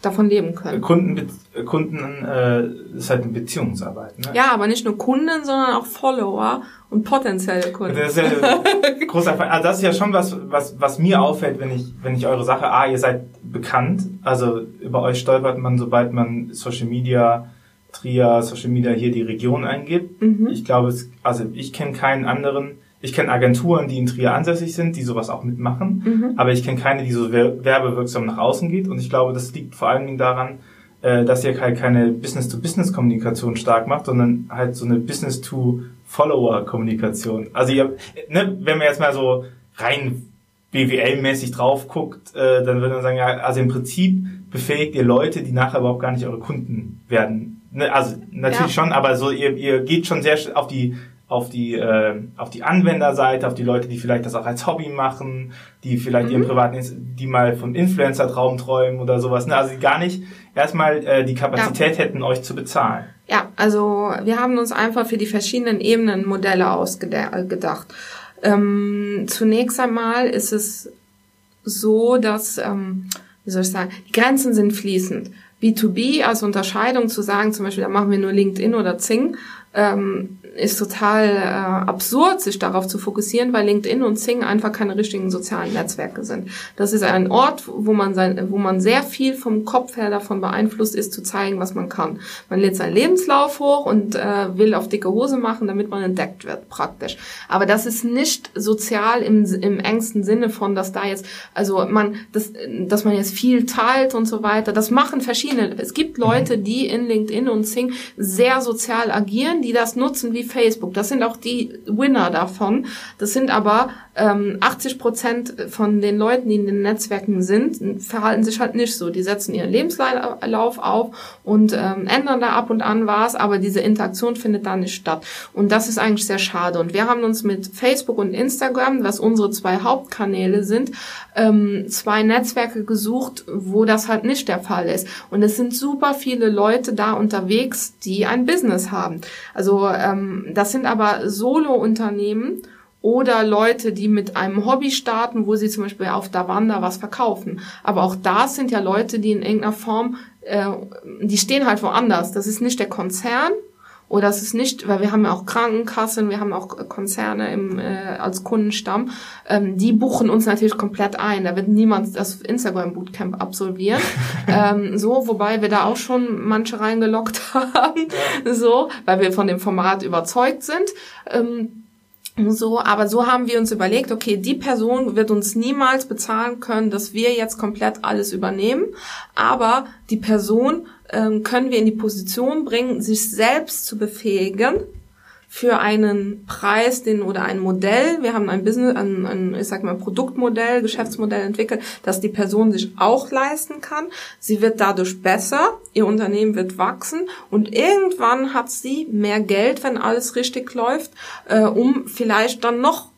davon leben können. Kunden, Kunden äh, ist halt eine Beziehungsarbeit. Ne? Ja, aber nicht nur Kunden, sondern auch Follower und potenzielle Kunden. Das ist ja großer Also das ist ja schon was, was, was mir auffällt, wenn ich, wenn ich eure Sache, ah, ihr seid bekannt, also über euch stolpert man, sobald man Social Media, Trier, Social Media hier die Region eingibt. Mhm. Ich glaube, es, also ich kenne keinen anderen, ich kenne Agenturen, die in Trier ansässig sind, die sowas auch mitmachen, mhm. aber ich kenne keine, die so werbewirksam nach außen geht. Und ich glaube, das liegt vor allen Dingen daran, äh, dass ihr halt keine Business-to-Business-Kommunikation stark macht, sondern halt so eine Business-to-Follower-Kommunikation. Also ihr, ne, wenn man jetzt mal so rein BWL-mäßig drauf guckt, äh, dann würde man sagen, ja, also im Prinzip befähigt ihr Leute, die nachher überhaupt gar nicht eure Kunden werden. Ne, also natürlich ja. schon, aber so ihr, ihr geht schon sehr auf die auf die äh, auf die Anwenderseite, auf die Leute, die vielleicht das auch als Hobby machen, die vielleicht mhm. ihren privaten, die mal vom Influencer-Traum träumen oder sowas. Ne? Also die gar nicht erstmal äh, die Kapazität ja. hätten, euch zu bezahlen. Ja, also wir haben uns einfach für die verschiedenen Ebenen Modelle ausgedacht. Ähm, zunächst einmal ist es so, dass ähm, wie soll ich sagen, die Grenzen sind fließend. B2B als Unterscheidung zu sagen, zum Beispiel, da machen wir nur LinkedIn oder Zing, ähm, ist total äh, absurd, sich darauf zu fokussieren, weil LinkedIn und Zing einfach keine richtigen sozialen Netzwerke sind. Das ist ein Ort, wo man sein, wo man sehr viel vom Kopf her davon beeinflusst ist, zu zeigen, was man kann. Man lädt seinen Lebenslauf hoch und äh, will auf dicke Hose machen, damit man entdeckt wird, praktisch. Aber das ist nicht sozial im, im engsten Sinne von, dass da jetzt, also man, das, dass man jetzt viel teilt und so weiter. Das machen verschiedene. Es gibt Leute, die in LinkedIn und Zing sehr sozial agieren, die das nutzen wie Facebook. Das sind auch die Winner davon. Das sind aber ähm, 80 Prozent von den Leuten, die in den Netzwerken sind, verhalten sich halt nicht so. Die setzen ihren Lebenslauf auf und ähm, ändern da ab und an was, aber diese Interaktion findet da nicht statt. Und das ist eigentlich sehr schade. Und wir haben uns mit Facebook und Instagram, was unsere zwei Hauptkanäle sind, ähm, zwei Netzwerke gesucht, wo das halt nicht der Fall ist. Und es sind super viele Leute da unterwegs, die ein Business haben. Also ähm, das sind aber Solo-Unternehmen oder Leute, die mit einem Hobby starten, wo sie zum Beispiel auf Davanda was verkaufen. Aber auch da sind ja Leute, die in irgendeiner Form, äh, die stehen halt woanders. Das ist nicht der Konzern oder das ist nicht, weil wir haben ja auch Krankenkassen, wir haben auch Konzerne im, äh, als Kundenstamm. Ähm, die buchen uns natürlich komplett ein. Da wird niemand das Instagram Bootcamp absolvieren. ähm, so, wobei wir da auch schon manche reingelockt haben. so, weil wir von dem Format überzeugt sind. Ähm, so, aber so haben wir uns überlegt, okay, die Person wird uns niemals bezahlen können, dass wir jetzt komplett alles übernehmen, aber die Person ähm, können wir in die Position bringen, sich selbst zu befähigen, für einen Preis den oder ein Modell, wir haben ein Business, ein, ein ich sag mal Produktmodell, Geschäftsmodell entwickelt, das die Person sich auch leisten kann. Sie wird dadurch besser, ihr Unternehmen wird wachsen und irgendwann hat sie mehr Geld, wenn alles richtig läuft, äh, um vielleicht dann noch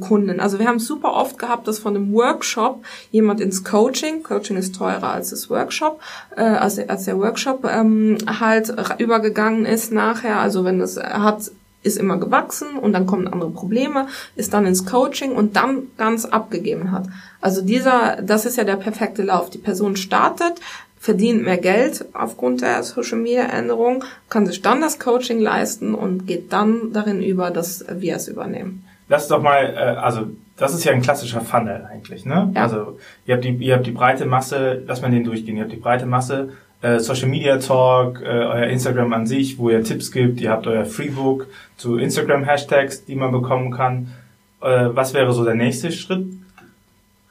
Kunden. Also wir haben super oft gehabt, dass von einem Workshop jemand ins Coaching, Coaching ist teurer als das Workshop, äh, als, als der Workshop ähm, halt übergegangen ist nachher. Also wenn es hat ist immer gewachsen und dann kommen andere Probleme, ist dann ins Coaching und dann ganz abgegeben hat. Also dieser, das ist ja der perfekte Lauf. Die Person startet, verdient mehr Geld aufgrund der Social Media Änderung, kann sich dann das Coaching leisten und geht dann darin über, dass wir es übernehmen. Lass doch mal, äh, also das ist ja ein klassischer Funnel eigentlich, ne? Ja. Also ihr habt die, ihr habt die breite Masse, lass mal den durchgehen. Ihr habt die breite Masse äh, Social Media Talk, äh, euer Instagram an sich, wo ihr Tipps gibt. Ihr habt euer Freebook zu Instagram Hashtags, die man bekommen kann. Äh, was wäre so der nächste Schritt?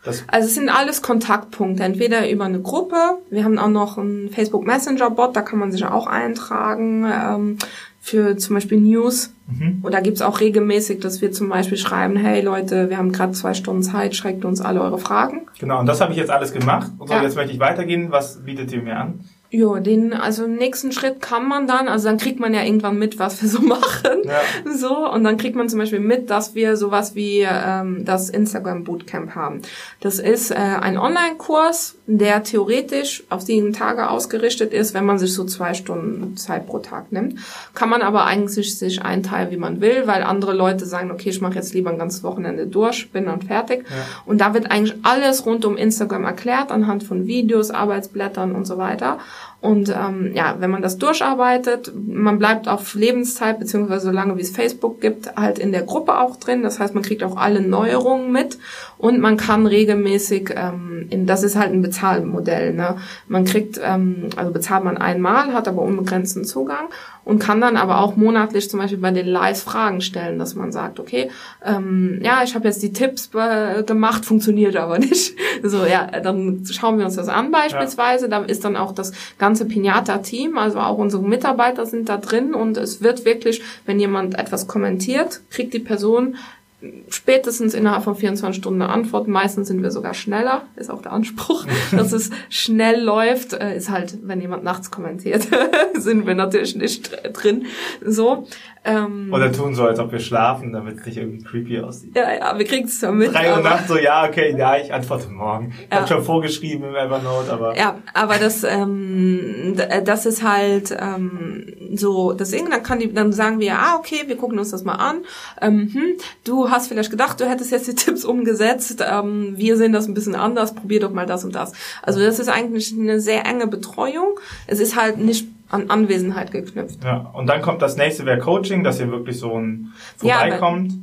Das also es sind alles Kontaktpunkte, entweder über eine Gruppe, wir haben auch noch einen Facebook Messenger Bot, da kann man sich auch eintragen ähm, für zum Beispiel News. Mhm. Oder gibt's auch regelmäßig, dass wir zum Beispiel schreiben, hey Leute, wir haben gerade zwei Stunden Zeit, schreibt uns alle eure Fragen. Genau, und das habe ich jetzt alles gemacht. Und so, ja. jetzt möchte ich weitergehen. Was bietet ihr mir an? Ja, den, also im nächsten Schritt kann man dann, also dann kriegt man ja irgendwann mit, was wir so machen. Ja. So, und dann kriegt man zum Beispiel mit, dass wir sowas wie ähm, das Instagram Bootcamp haben. Das ist äh, ein Online-Kurs, der theoretisch auf sieben Tage ausgerichtet ist, wenn man sich so zwei Stunden Zeit pro Tag nimmt. Kann man aber eigentlich sich einteilen, wie man will, weil andere Leute sagen, okay, ich mache jetzt lieber ein ganzes Wochenende durch, bin dann fertig. Ja. Und da wird eigentlich alles rund um Instagram erklärt, anhand von Videos, Arbeitsblättern und so weiter. Und ähm, ja, wenn man das durcharbeitet, man bleibt auf Lebenszeit, beziehungsweise so lange wie es Facebook gibt, halt in der Gruppe auch drin. Das heißt, man kriegt auch alle Neuerungen mit und man kann regelmäßig, ähm, in, das ist halt ein Bezahlmodell, ne? Man kriegt, ähm, also bezahlt man einmal, hat aber unbegrenzten Zugang und kann dann aber auch monatlich zum Beispiel bei den Lives Fragen stellen, dass man sagt, okay, ähm, ja, ich habe jetzt die Tipps äh, gemacht, funktioniert aber nicht. So, ja, dann schauen wir uns das an beispielsweise. Ja. Da ist dann auch das ganze Pinata-Team, also auch unsere Mitarbeiter sind da drin und es wird wirklich, wenn jemand etwas kommentiert, kriegt die Person spätestens innerhalb von 24 Stunden eine Antwort. Meistens sind wir sogar schneller, ist auch der Anspruch, dass es schnell läuft. Äh, ist halt, wenn jemand nachts kommentiert, sind wir natürlich nicht drin. So. Ähm, Oder tun so, als ob wir schlafen, damit es nicht irgendwie creepy aussieht. Ja, ja, wir kriegen es ja mit. Drei Uhr Nacht so, ja, okay, ja, ich antworte morgen. Ich ja. habe schon vorgeschrieben im Evernote, aber... Ja, aber das, ähm, das ist halt ähm, so, deswegen, dann kann die, dann sagen wir, ah, okay, wir gucken uns das mal an. Ähm, hm, du hast vielleicht gedacht, du hättest jetzt die Tipps umgesetzt, ähm, wir sehen das ein bisschen anders, probier doch mal das und das. Also das ist eigentlich eine sehr enge Betreuung. Es ist halt nicht an Anwesenheit geknüpft. Ja, und dann kommt das nächste wäre Coaching, dass ihr wirklich so ein vorbeikommt. Ja,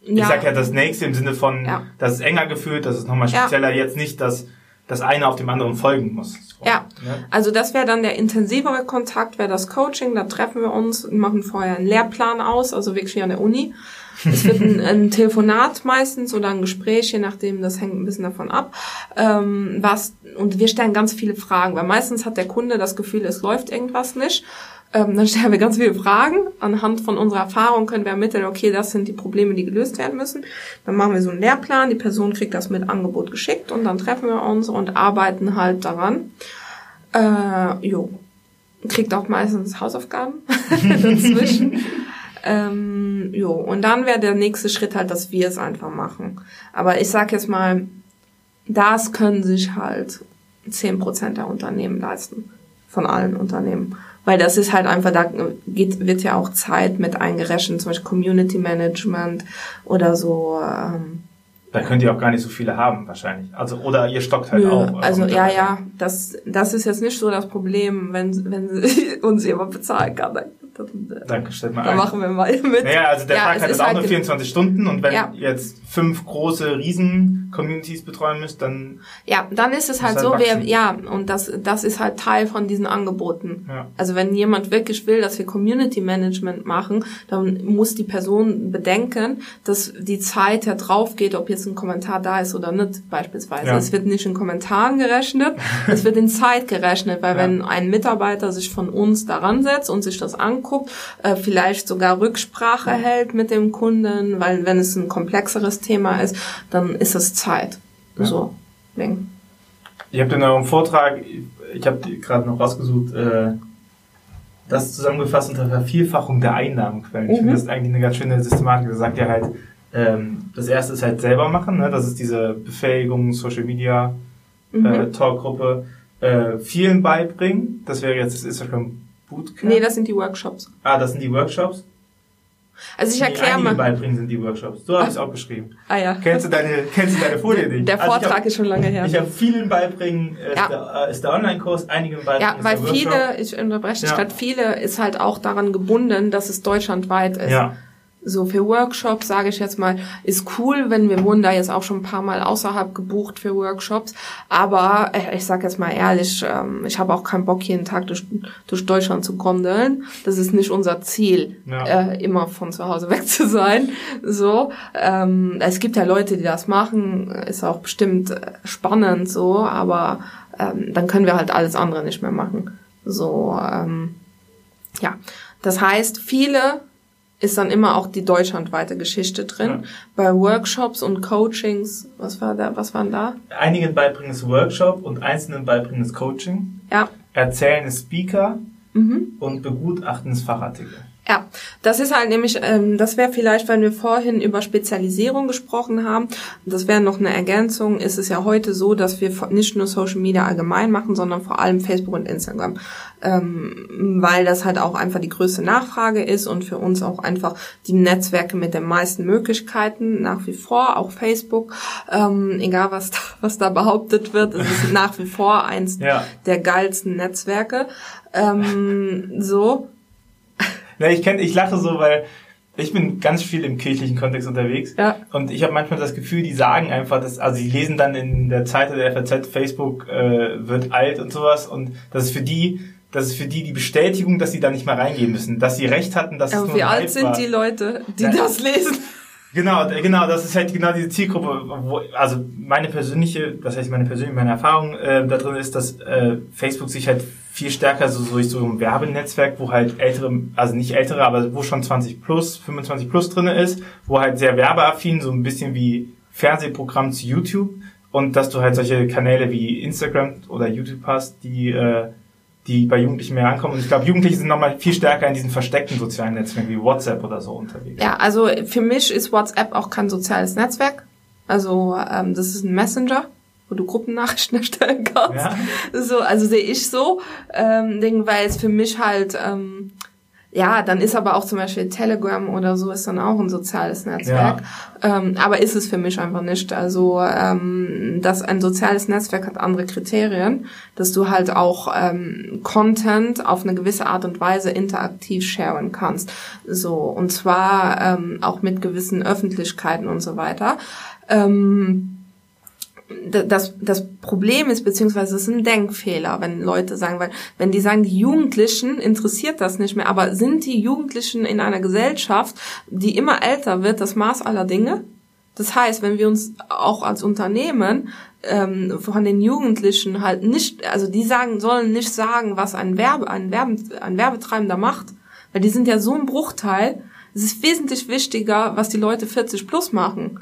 ich ja. sag ja das nächste im Sinne von, ja. das ist enger gefühlt, das ist nochmal spezieller, ja. jetzt nicht, dass das eine auf dem anderen folgen muss. So. Ja, also das wäre dann der intensivere Kontakt, wäre das Coaching, da treffen wir uns, machen vorher einen Lehrplan aus, also wirklich an der Uni. Es wird ein, ein, Telefonat meistens oder ein Gespräch, je nachdem, das hängt ein bisschen davon ab. Ähm, was, und wir stellen ganz viele Fragen, weil meistens hat der Kunde das Gefühl, es läuft irgendwas nicht. Ähm, dann stellen wir ganz viele Fragen. Anhand von unserer Erfahrung können wir ermitteln, okay, das sind die Probleme, die gelöst werden müssen. Dann machen wir so einen Lehrplan, die Person kriegt das mit Angebot geschickt und dann treffen wir uns und arbeiten halt daran. Äh, jo. Kriegt auch meistens Hausaufgaben dazwischen. Ähm, jo, und dann wäre der nächste Schritt halt, dass wir es einfach machen. Aber ich sag jetzt mal, das können sich halt zehn Prozent der Unternehmen leisten. Von allen Unternehmen. Weil das ist halt einfach, da geht, wird ja auch Zeit mit eingerechnet, zum Beispiel Community Management oder so. Ähm, da könnt ihr auch gar nicht so viele haben, wahrscheinlich. Also, oder ihr stockt halt Nö, auch. Also, ja, ja, das, das ist jetzt nicht so das Problem, wenn, wenn uns jemand bezahlen kann. Dann Danke, stellt mal dann ein. machen wir mal mit. Naja, also der ja, Tag hat jetzt auch halt nur 24 Stunden und wenn ja. jetzt fünf große Riesen-Communities betreuen müsst, dann... Ja, dann ist es halt, halt so, wir, ja, und das, das ist halt Teil von diesen Angeboten. Ja. Also wenn jemand wirklich will, dass wir Community Management machen, dann muss die Person bedenken, dass die Zeit ja drauf geht, ob jetzt ein Kommentar da ist oder nicht, beispielsweise. Ja. Es wird nicht in Kommentaren gerechnet, es wird in Zeit gerechnet, weil ja. wenn ein Mitarbeiter sich von uns daran setzt und sich das anguckt, äh, vielleicht sogar Rücksprache hält mit dem Kunden, weil wenn es ein komplexeres Thema ist, dann ist es Zeit. Ja. So. Ding. Ihr habt in eurem Vortrag, ich habe gerade noch rausgesucht, äh, das zusammengefasst unter Vervielfachung der Einnahmenquellen. Mhm. Ich finde das ist eigentlich eine ganz schöne Systematik. Da sagt ihr halt, ähm, das erste ist halt selber machen, ne? das ist diese Befähigung, Social Media, mhm. äh, Talkgruppe, äh, vielen beibringen. Das wäre jetzt das Instagram Bootcamp? Nee, das sind die Workshops. Ah, das sind die Workshops? Also ich erkläre mal. beibringen sind die Workshops. So habe ich es auch beschrieben. Ah ja. Kennst du deine, kennst du deine Folie nicht? Der Vortrag also hab, ist schon lange her. Ich habe vielen beibringen, äh, ja. ist der, äh, ist der Online-Kurs, einigen beibringen Ja, weil viele, ich unterbreche dich ja. gerade, viele ist halt auch daran gebunden, dass es deutschlandweit ist. Ja so für Workshops, sage ich jetzt mal, ist cool, wenn wir wurden da jetzt auch schon ein paar Mal außerhalb gebucht für Workshops. Aber äh, ich sage jetzt mal ehrlich, ähm, ich habe auch keinen Bock, jeden Tag durch, durch Deutschland zu gondeln. Das ist nicht unser Ziel, ja. äh, immer von zu Hause weg zu sein. So, ähm, es gibt ja Leute, die das machen, ist auch bestimmt äh, spannend so, aber ähm, dann können wir halt alles andere nicht mehr machen. So, ähm, ja. Das heißt, viele ist dann immer auch die deutschlandweite Geschichte drin. Ja. Bei Workshops und Coachings, was war da, was waren da? Einigen beibringen es Workshop und einzelnen beibringen es Coaching. Ja. Erzählen ist Speaker Mhm. und Begutachten ist Fachartikel. Ja, das ist halt nämlich, ähm, das wäre vielleicht, wenn wir vorhin über Spezialisierung gesprochen haben, das wäre noch eine Ergänzung, ist es ja heute so, dass wir nicht nur Social Media allgemein machen, sondern vor allem Facebook und Instagram, ähm, weil das halt auch einfach die größte Nachfrage ist und für uns auch einfach die Netzwerke mit den meisten Möglichkeiten nach wie vor, auch Facebook, ähm, egal was da, was da behauptet wird, es ist nach wie vor eins Ja. der geilsten Netzwerke. Ähm, so, Ne, ich kenn, ich lache so, weil ich bin ganz viel im kirchlichen Kontext unterwegs. Ja. Und ich habe manchmal das Gefühl, die sagen einfach, dass, also die lesen dann in der Zeit der FAZ, Facebook äh, wird alt und sowas. Und das ist für die, das ist für die die Bestätigung, dass sie da nicht mal reingehen müssen. Dass sie recht hatten, dass es Aber nur wie alt sind war. die Leute, die Ja. das lesen? Genau, genau, das ist halt genau diese Zielgruppe, wo, also meine persönliche, das heißt meine persönliche, meine Erfahrung äh, da drin ist, dass äh, Facebook sich halt viel stärker so durch so ein Werbenetzwerk, wo halt ältere, also nicht ältere, aber wo schon 20 plus, 25 plus drinne ist, wo halt sehr werbeaffin, so ein bisschen wie Fernsehprogramm zu YouTube und dass du halt solche Kanäle wie Instagram oder YouTube hast, die äh, die bei Jugendlichen mehr ankommen. Und ich glaube, Jugendliche sind nochmal viel stärker in diesen versteckten sozialen Netzwerken wie WhatsApp oder so unterwegs. Ja, also für mich ist WhatsApp auch kein soziales Netzwerk. Also ähm, das ist ein Messenger, wo du Gruppennachrichten erstellen kannst. Ja. So, also sehe ich so, ähm, Ding, weil es für mich halt ähm, ja, dann ist aber auch zum Beispiel Telegram oder so ist dann auch ein soziales Netzwerk. Ähm, aber ist es für mich einfach nicht. Also ähm, dass ein soziales Netzwerk hat andere Kriterien, dass du halt auch ähm, Content auf eine gewisse Art und Weise interaktiv sharen kannst. So und zwar ähm, auch mit gewissen Öffentlichkeiten und so weiter. Ähm, das, das Problem ist, beziehungsweise es ist ein Denkfehler, wenn Leute sagen, weil wenn die sagen, die Jugendlichen interessiert das nicht mehr, aber sind die Jugendlichen in einer Gesellschaft, die immer älter wird, das Maß aller Dinge? Das heißt, wenn wir uns auch als Unternehmen ähm, von den Jugendlichen halt nicht, also die sagen, sollen nicht sagen, was ein Werbe, ein Werbe, ein Werbetreibender macht, weil die sind ja so ein Bruchteil. Es ist wesentlich wichtiger, was die Leute 40 plus machen.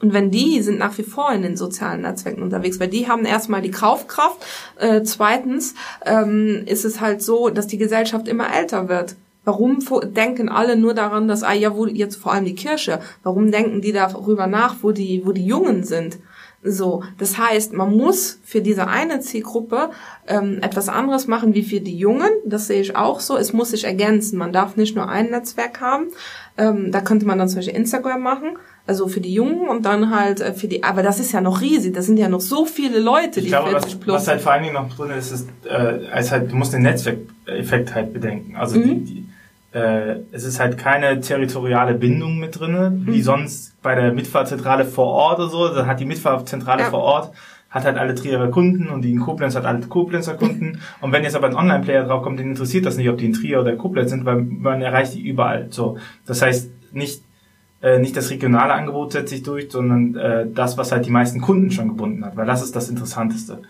Und wenn die sind nach wie vor in den sozialen Netzwerken unterwegs, weil die haben erstmal die Kaufkraft. Äh, zweitens ähm, ist es halt so, dass die Gesellschaft immer älter wird. Warum denken alle nur daran, dass ah ja, wo jetzt vor allem die Kirche? Warum denken die darüber nach, wo die wo die Jungen sind? So, das heißt, man muss für diese eine Zielgruppe ähm, etwas anderes machen wie für die Jungen. Das sehe ich auch so. Es muss sich ergänzen. Man darf nicht nur ein Netzwerk haben. Ähm, da könnte man dann zum Beispiel Instagram machen, also für die Jungen und dann halt äh, für die. Aber das ist ja noch riesig. Das sind ja noch so viele Leute, Ich die glaube, 40 was, plus. was halt vor allen Dingen noch drin ist, ist, äh, ist halt, du musst den Netzwerkeffekt halt bedenken. Also Mhm. die, die, äh, es ist halt keine territoriale Bindung mit drinne, Mhm. wie sonst bei der Mitfahrzentrale vor Ort oder so. Da hat die Mitfahrzentrale Ja. vor Ort hat halt alle Trierer Kunden und die in Koblenz hat alle Koblenzer Kunden. Und wenn jetzt aber ein Online-Player draufkommt, den interessiert das nicht, ob die in Trier oder Koblenz sind, weil man erreicht die überall. So, das heißt nicht äh, nicht das regionale Angebot setzt sich durch, sondern äh, das, was halt die meisten Kunden schon gebunden hat, weil das ist das Interessanteste.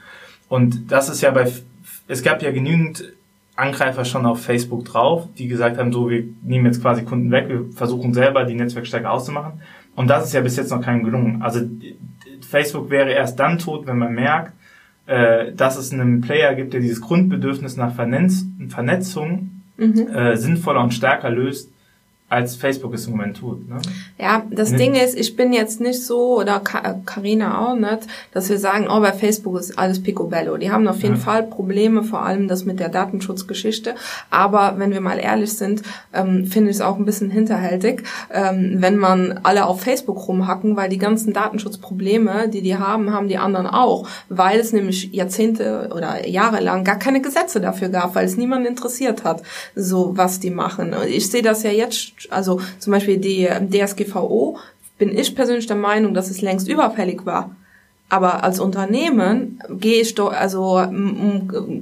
Und das ist ja bei, es gab ja genügend Angreifer schon auf Facebook drauf, die gesagt haben, so, wir nehmen jetzt quasi Kunden weg, wir versuchen selber die Netzwerkstärke auszumachen. Und das ist ja bis jetzt noch keinem gelungen. Also Facebook wäre erst dann tot, wenn man merkt, äh, dass es einen Player gibt, der dieses Grundbedürfnis nach Vernetz Vernetzung Mhm. äh, sinnvoller und stärker löst, als Facebook es im Moment tut. Ne? Ja, das Ne? Ding ist, ich bin jetzt nicht so, oder Karina auch nicht, dass wir sagen, oh, bei Facebook ist alles picobello. Die haben auf jeden Ja. Fall Probleme, vor allem das mit der Datenschutzgeschichte. Aber wenn wir mal ehrlich sind, ähm, finde ich es auch ein bisschen hinterhältig, ähm, wenn man alle auf Facebook rumhacken, weil die ganzen Datenschutzprobleme, die die haben, haben die anderen auch. Weil es nämlich Jahrzehnte oder Jahre lang gar keine Gesetze dafür gab, weil es niemanden interessiert hat, so was die machen. Und Ich sehe das ja jetzt, also zum Beispiel die DSGVO, bin ich persönlich der Meinung, dass es längst überfällig war. Aber als Unternehmen gehe ich doch, also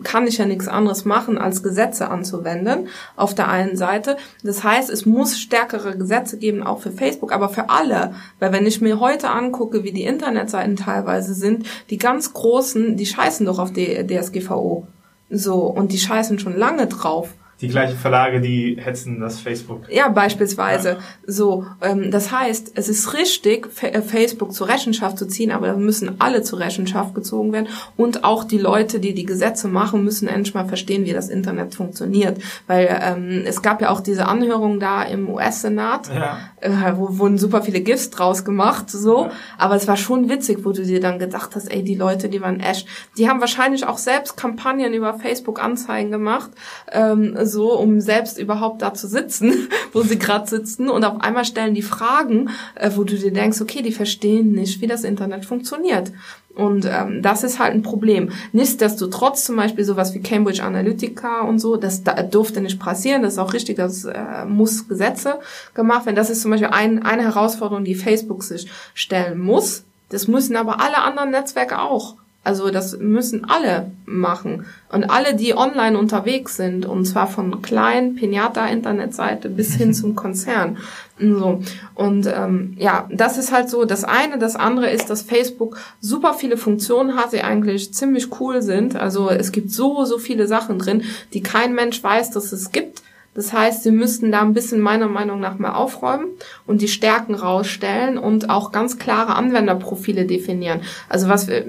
kann ich ja nichts anderes machen, als Gesetze anzuwenden. Auf der einen Seite. Das heißt, es muss stärkere Gesetze geben, auch für Facebook, aber für alle. Weil wenn ich mir heute angucke, wie die Internetseiten teilweise sind, die ganz großen, die scheißen doch auf die DSGVO. So, und die scheißen schon lange drauf. Die gleichen Verlage, die hetzen das Facebook. Ja, beispielsweise. Ja. So, ähm, das heißt, es ist richtig, äh, Facebook zur Rechenschaft zu ziehen, aber da müssen alle zur Rechenschaft gezogen werden und auch die Leute, die die Gesetze machen, müssen endlich mal verstehen, wie das Internet funktioniert, weil ähm, es gab ja auch diese Anhörung da im US-Senat, ja. äh, wo wurden super viele GIFs draus gemacht, so, ja. aber es war schon witzig, wo du dir dann gedacht hast, ey, die Leute, die waren echt, die haben wahrscheinlich auch selbst Kampagnen über Facebook Anzeigen gemacht. Ähm, so, um selbst überhaupt da zu sitzen, wo sie gerade sitzen. Und auf einmal stellen die Fragen, äh, wo du dir denkst, okay, die verstehen nicht, wie das Internet funktioniert. Und ähm, das ist halt ein Problem. Nichtsdestotrotz zum Beispiel sowas wie Cambridge Analytica und so, das da, durfte nicht passieren. Das ist auch richtig, das äh, muss Gesetze gemacht werden. Das ist zum Beispiel ein, eine Herausforderung, die Facebook sich stellen muss. Das müssen aber alle anderen Netzwerke auch. Also das müssen alle machen. Und alle, die online unterwegs sind, und zwar von kleinen Pinata-Internetseite bis hin zum Konzern. Und, so. und ähm, ja, das ist halt so das eine. Das andere ist, dass Facebook super viele Funktionen hat, die eigentlich ziemlich cool sind. Also es gibt so, so viele Sachen drin, die kein Mensch weiß, dass es gibt. Das heißt, sie müssten da ein bisschen meiner Meinung nach mal aufräumen und die Stärken rausstellen und auch ganz klare Anwenderprofile definieren. Also was wir,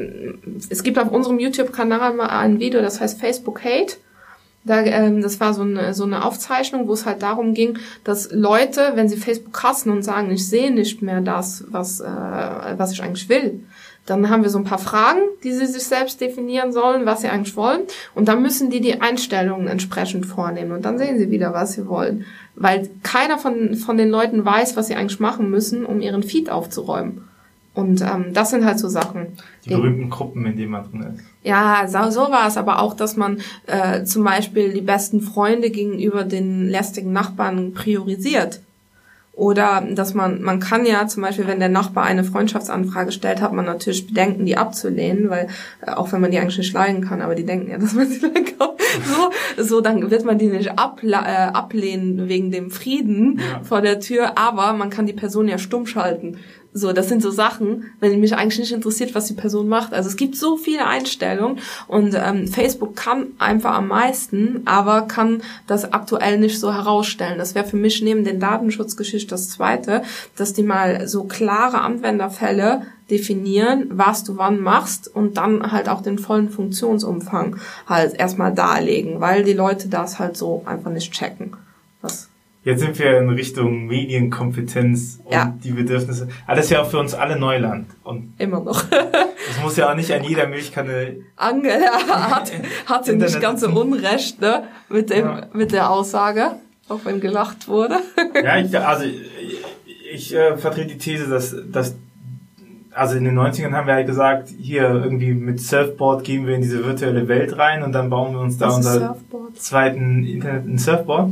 es gibt auf unserem YouTube-Kanal mal ein Video, das heißt Facebook Hate. Da, ähm, das war so eine, so eine Aufzeichnung, wo es halt darum ging, dass Leute, wenn sie Facebook hassen und sagen, ich sehe nicht mehr das, was, äh, was ich eigentlich will, dann haben wir so ein paar Fragen, die sie sich selbst definieren sollen, was sie eigentlich wollen. Und dann müssen die die Einstellungen entsprechend vornehmen. Und dann sehen sie wieder, was sie wollen. Weil keiner von, von den Leuten weiß, was sie eigentlich machen müssen, um ihren Feed aufzuräumen. Und ähm, das sind halt so Sachen. Die berühmten Gruppen, in denen man drin ist. Ja, so, so war es. Aber auch, dass man äh, zum Beispiel die besten Freunde gegenüber den lästigen Nachbarn priorisiert. Oder dass man, man kann ja zum Beispiel, wenn der Nachbar eine Freundschaftsanfrage stellt, hat man natürlich Bedenken, die abzulehnen, weil äh, auch wenn man die eigentlich nicht leiden kann, aber die denken ja, dass man sie leiden kann. So, so dann wird man die nicht abla äh, ablehnen wegen dem Frieden ja. vor der Tür, aber man kann die Person ja stumm schalten. So, das sind so Sachen, wenn mich eigentlich nicht interessiert, was die Person macht. Also es gibt so viele Einstellungen und ähm, Facebook kann einfach am meisten, aber kann das aktuell nicht so herausstellen. Das wäre für mich neben den Datenschutzgeschichten das Zweite, dass die mal so klare Anwenderfälle definieren, was du wann machst und dann halt auch den vollen Funktionsumfang halt erstmal darlegen, weil die Leute das halt so einfach nicht checken. Jetzt sind wir in Richtung Medienkompetenz und ja. die Bedürfnisse. Alles ja auch für uns alle Neuland. Und Immer noch. das muss ja auch nicht an jeder Milchkanne. Angela hat, hatte nicht ganz so Unrecht, ne? Mit dem, ja. mit der Aussage. Auch wenn gelacht wurde. ja, ich, also, ich, ich äh, vertrete die These, dass, dass also in den 90ern haben wir halt gesagt, hier irgendwie mit Surfboard gehen wir in diese virtuelle Welt rein und dann bauen wir uns da unser zweiten Internet, ein Surfboard.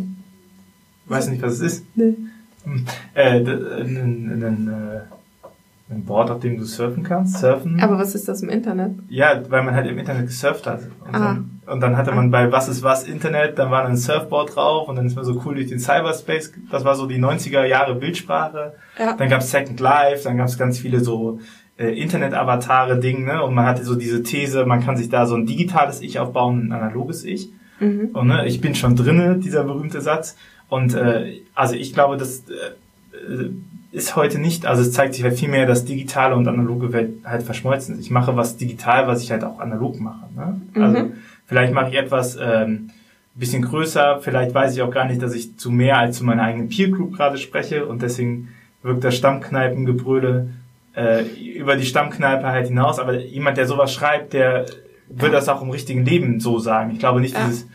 Weiß nicht, was es ist? Nee. Hm. Äh, ein, ein, äh, ein Board, auf dem du surfen kannst. Surfen. Aber was ist das im Internet? Ja, weil man halt im Internet gesurft hat. Und, ah. dann, und dann hatte man bei Was ist was Internet, dann war ein Surfboard drauf und dann ist man so cool durch den Cyberspace. Das war so die 90er Jahre Bildsprache. Ja. Dann gab's Second Life, dann gab's ganz viele so äh, Internet-Avatare-Ding, ne? Und man hatte so diese These, man kann sich da so ein digitales Ich aufbauen, ein analoges Ich. Mhm. Und ne, ich bin schon drinne, dieser berühmte Satz. Und äh, also ich glaube, das äh, ist heute nicht, also es zeigt sich halt viel mehr, dass digitale und analoge Welt halt verschmolzen ist. Ich mache was digital, was ich halt auch analog mache. Ne? Mhm. Also vielleicht mache ich etwas ähm, bisschen größer, vielleicht weiß ich auch gar nicht, dass ich zu mehr als zu meiner eigenen Peer Group gerade spreche und deswegen wirkt das Stammkneipengebrülle äh, über die Stammkneipe halt hinaus. Aber jemand, der sowas schreibt, der wird das auch im richtigen Leben so sagen. Ich glaube nicht, ja. dieses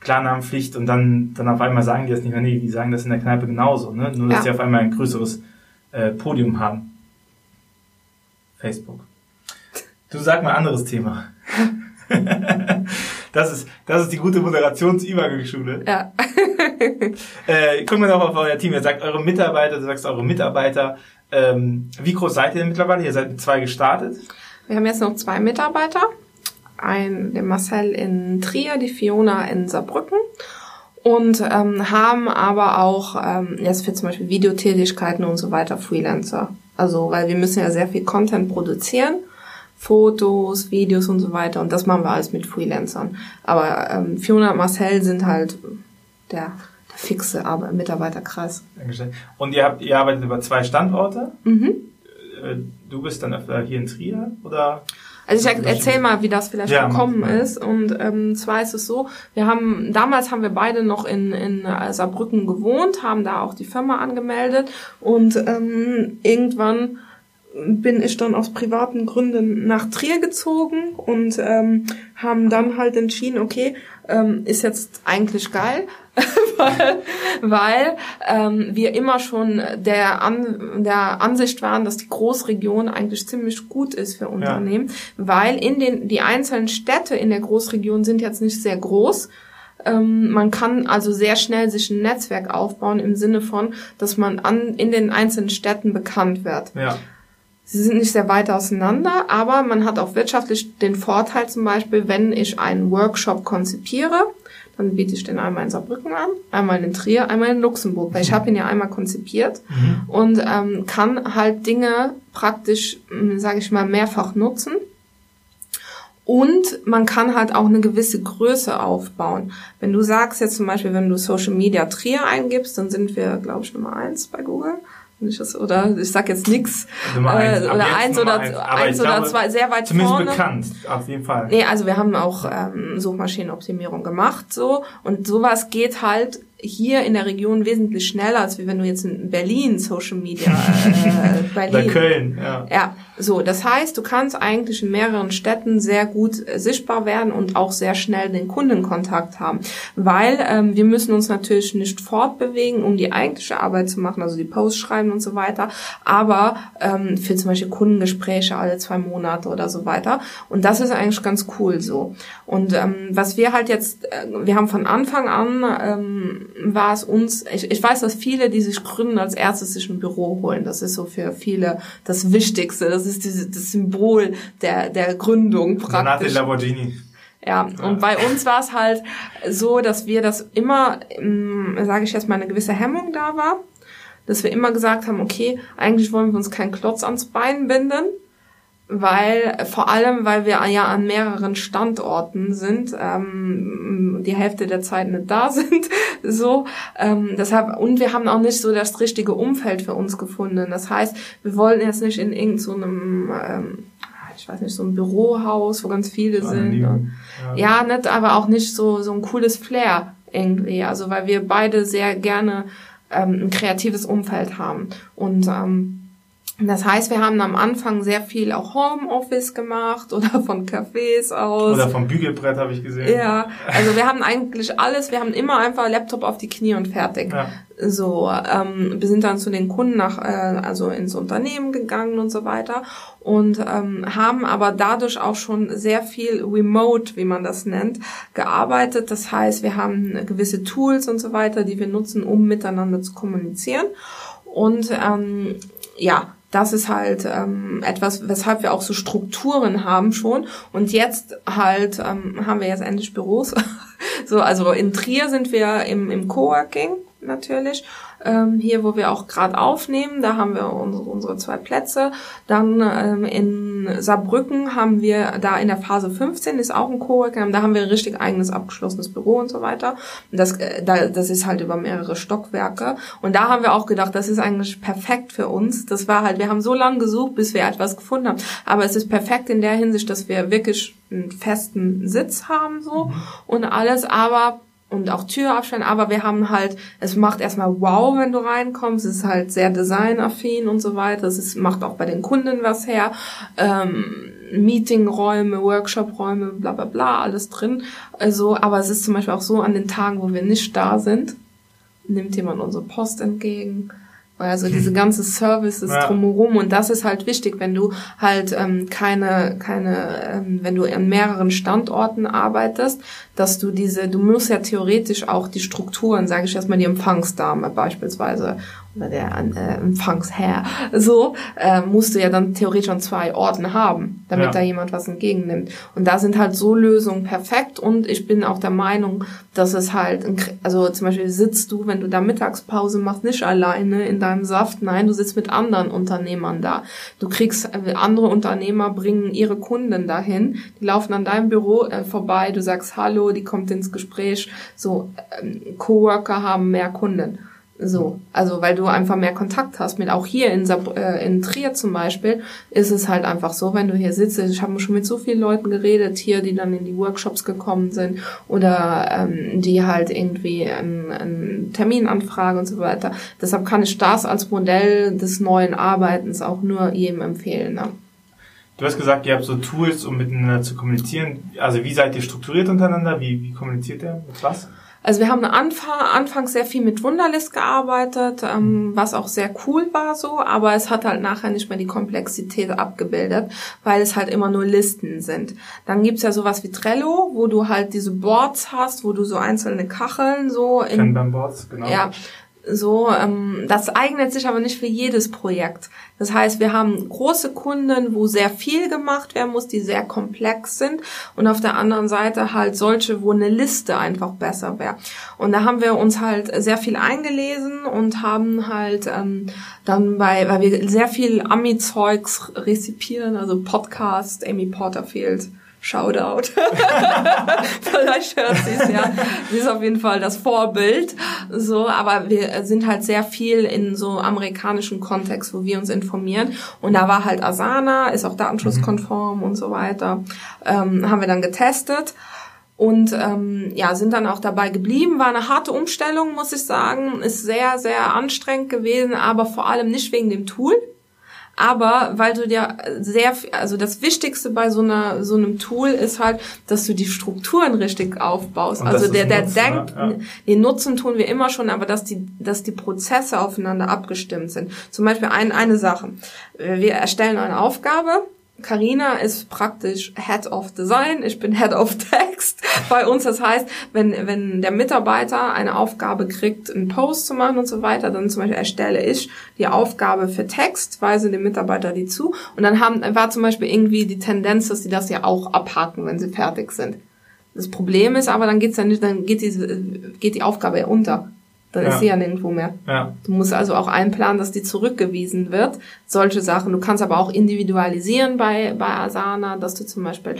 Klarnamenpflicht und dann, dann auf einmal sagen die das nicht mehr. Nee, die sagen das in der Kneipe genauso. Ne? Nur, dass ja. sie auf einmal ein größeres äh, Podium haben. Facebook. Du sag mal anderes Thema. das ist, das ist die gute Moderationsübergangsschule. Ja. äh, gucken wir noch auf euer Team. Ihr sagt eure Mitarbeiter, du sagst eure Mitarbeiter. Ähm, wie groß seid ihr denn mittlerweile? Ihr seid mit zwei gestartet. Wir haben jetzt noch zwei Mitarbeiter ein, den Marcel in Trier, die Fiona in Saarbrücken und ähm, haben aber auch ähm, jetzt für zum Beispiel Videotätigkeiten und so weiter Freelancer. Also weil wir müssen ja sehr viel Content produzieren, Fotos, Videos und so weiter und das machen wir alles mit Freelancern. Aber ähm, Fiona und Marcel sind halt der, der fixe Ar- Mitarbeiterkreis. Dankeschön. Und ihr habt, ihr arbeitet über zwei Standorte. Mhm. Äh, Du bist dann öfter hier in Trier oder? Also ich erzähl mal, wie das vielleicht Ja, gekommen mal. ist. Und ähm, zwar ist es so, wir haben damals haben wir beide noch in, in äh, Saarbrücken gewohnt, haben da auch die Firma angemeldet und ähm, irgendwann bin ich dann aus privaten Gründen nach Trier gezogen und ähm, haben dann halt entschieden, okay, ähm, ist jetzt eigentlich geil, weil, weil ähm, wir immer schon der, An der Ansicht waren, dass die Großregion eigentlich ziemlich gut ist für Unternehmen, weil in den die einzelnen Städte in der Großregion sind jetzt nicht sehr groß. Ähm, man kann also sehr schnell sich ein Netzwerk aufbauen im Sinne von, dass man an, in den einzelnen Städten bekannt wird. Ja. Sie sind nicht sehr weit auseinander, aber man hat auch wirtschaftlich den Vorteil zum Beispiel, wenn ich einen Workshop konzipiere, dann biete ich den einmal in Saarbrücken an, einmal in Trier, einmal in Luxemburg, weil ich habe ihn ja einmal konzipiert und ähm, kann halt Dinge praktisch, sage ich mal, mehrfach nutzen. Und man kann halt auch eine gewisse Größe aufbauen. Wenn du sagst jetzt zum Beispiel, wenn du Social Media Trier eingibst, dann sind wir, glaube ich, Nummer eins bei Google. Oder ich sag jetzt nix. Nummer eins. Äh, oder jetzt eins Nummer oder eins. Eins oder glaube, zwei, sehr weit Zumindest vorne. bekannt, auf jeden Fall. Nee, also wir haben auch ähm, Suchmaschinenoptimierung gemacht so und sowas geht halt hier in der Region wesentlich schneller, als wie wenn du jetzt in Berlin Social Media äh, Oder Berlin. Köln, ja. Ja, so, das heißt, du kannst eigentlich in mehreren Städten sehr gut äh, sichtbar werden und auch sehr schnell den Kundenkontakt haben, weil ähm, wir müssen uns natürlich nicht fortbewegen, um die eigentliche Arbeit zu machen, also die Posts schreiben und so weiter, aber ähm, für zum Beispiel Kundengespräche alle zwei Monate oder so weiter und das ist eigentlich ganz cool so. Und ähm, was wir halt jetzt, äh, wir haben von Anfang an ähm, war es uns, ich, ich weiß, dass viele, die sich gründen, als erstes sich ein Büro holen. Das ist so für viele das Wichtigste. Das ist diese, das Symbol der, der Gründung praktisch. Lamborghini. Ja, und bei uns war es halt so, dass wir das immer, sage ich jetzt mal, eine gewisse Hemmung da war. Dass wir immer gesagt haben, okay, eigentlich wollen wir uns keinen Klotz ans Bein binden weil vor allem, weil wir ja an mehreren Standorten sind, ähm, die Hälfte der Zeit nicht da sind, so ähm, deshalb und wir haben auch nicht so das richtige Umfeld für uns gefunden. Das heißt, wir wollten jetzt nicht in irgendeinem so ähm, ich weiß nicht, so ein Bürohaus, wo ganz viele sind. Und, ja, nicht, aber auch nicht so so ein cooles Flair irgendwie. Also weil wir beide sehr gerne ähm, ein kreatives Umfeld haben und ähm, das heißt, wir haben am Anfang sehr viel auch Homeoffice gemacht oder von Cafés aus. Oder vom Bügelbrett habe ich gesehen. Ja, also wir haben eigentlich alles, wir haben immer einfach Laptop auf die Knie und fertig. Ja. So, ähm, wir sind dann zu den Kunden nach, äh, also ins Unternehmen gegangen und so weiter und ähm, haben aber dadurch auch schon sehr viel remote, wie man das nennt, gearbeitet. Das heißt, wir haben gewisse Tools und so weiter, die wir nutzen, um miteinander zu kommunizieren. Und ähm, ja, das ist halt ähm, etwas, weshalb wir auch so Strukturen haben schon. Und jetzt halt ähm, haben wir jetzt endlich Büros. so, also in Trier sind wir im, im Coworking natürlich. Ähm, hier, wo wir auch gerade aufnehmen, da haben wir unsere, unsere zwei Plätze. Dann ähm, in Saarbrücken haben wir da in der Phase 15 ist auch ein Coworking, da haben wir ein richtig eigenes abgeschlossenes Büro und so weiter. Und das, äh, da, das ist halt über mehrere Stockwerke. Und da haben wir auch gedacht, das ist eigentlich perfekt für uns. Das war halt, wir haben so lange gesucht, bis wir etwas gefunden haben. Aber es ist perfekt in der Hinsicht, dass wir wirklich einen festen Sitz haben so und alles, aber und auch Tür aufstellen, aber wir haben halt, es macht erstmal wow, wenn du reinkommst, es ist halt sehr designaffin und so weiter, es ist, macht auch bei den Kunden was her, ähm, Meetingräume, Workshopräume, bla bla bla, alles drin, also, aber es ist zum Beispiel auch so, an den Tagen, wo wir nicht da sind, nimmt jemand unsere Post entgegen, also diese ganze Services Ja. drumherum. Und das ist halt wichtig, wenn du halt ähm, keine, keine, ähm, wenn du an mehreren Standorten arbeitest, dass du diese, du musst ja theoretisch auch die Strukturen, sage ich erstmal die Empfangsdame beispielsweise oder der äh, Empfangsherr, so, äh, musst du ja dann theoretisch schon zwei Orten haben, damit ja. da jemand was entgegennimmt. Und da sind halt so Lösungen perfekt und ich bin auch der Meinung, dass es halt, also zum Beispiel sitzt du, wenn du da Mittagspause machst, nicht alleine in deinem Saft, nein, du sitzt mit anderen Unternehmern da. Du kriegst, äh, andere Unternehmer bringen ihre Kunden dahin, die laufen an deinem Büro äh, vorbei, du sagst Hallo, die kommt ins Gespräch, so, ähm, Coworker haben mehr Kunden. So, also weil du einfach mehr Kontakt hast mit auch hier in, Sab äh, in Trier zum Beispiel ist es halt einfach so, wenn du hier sitzt, ich habe schon mit so vielen Leuten geredet hier, die dann in die Workshops gekommen sind oder ähm, die halt irgendwie einen, einen Termin anfragen und so weiter. Deshalb kann ich das als Modell des neuen Arbeitens auch nur jedem empfehlen. Ne? Du hast gesagt, ihr habt so Tools, um miteinander zu kommunizieren. Also wie seid ihr strukturiert untereinander? Wie, wie kommuniziert ihr? Mit was? Also wir haben Anfang, anfangs sehr viel mit Wunderlist gearbeitet, ähm, was auch sehr cool war so, aber es hat halt nachher nicht mehr die Komplexität abgebildet, weil es halt immer nur Listen sind. Dann gibt's ja sowas wie Trello, wo du halt diese Boards hast, wo du so einzelne Kacheln so in... Kanban-Boards, genau. Ja, so, ähm, das eignet sich aber nicht für jedes Projekt. Das heißt, wir haben große Kunden, wo sehr viel gemacht werden muss, die sehr komplex sind und auf der anderen Seite halt solche, wo eine Liste einfach besser wäre. Und da haben wir uns halt sehr viel eingelesen und haben halt ähm, dann bei, weil wir sehr viel Ami-Zeugs rezipieren, also Podcast, Amy Porterfield, Shoutout. Vielleicht hört sie es ja. Sie ist auf jeden Fall das Vorbild. So, aber wir sind halt sehr viel in so amerikanischen Kontext, wo wir uns informieren. Und da war halt Asana, ist auch datenschutzkonform mhm. und so weiter. Ähm, haben wir dann getestet und ähm, ja sind dann auch dabei geblieben. War eine harte Umstellung, muss ich sagen. Ist sehr sehr anstrengend gewesen, aber vor allem nicht wegen dem Tool aber weil du dir sehr, also das Wichtigste bei so einer so einem Tool ist halt, dass du die Strukturen richtig aufbaust. Und also der der Nutzen, denkt, ja. den Nutzen tun wir immer schon, aber dass die dass die Prozesse aufeinander abgestimmt sind. Zum Beispiel ein, eine Sache: Wir erstellen eine Aufgabe Carina ist praktisch Head of Design, ich bin Head of Text bei uns. Das heißt, wenn, wenn der Mitarbeiter eine Aufgabe kriegt, einen Post zu machen und so weiter, dann zum Beispiel erstelle ich die Aufgabe für Text, weise dem Mitarbeiter die zu. Und dann haben, war zum Beispiel irgendwie die Tendenz, dass sie das ja auch abhaken, wenn sie fertig sind. Das Problem ist aber, dann geht's ja nicht, dann geht diese, geht die Aufgabe ja unter. Dann ja. ist sie ja nirgendwo mehr. Ja. Du musst also auch einplanen, dass die zurückgewiesen wird. Solche Sachen. Du kannst aber auch individualisieren bei, bei Asana, dass du zum Beispiel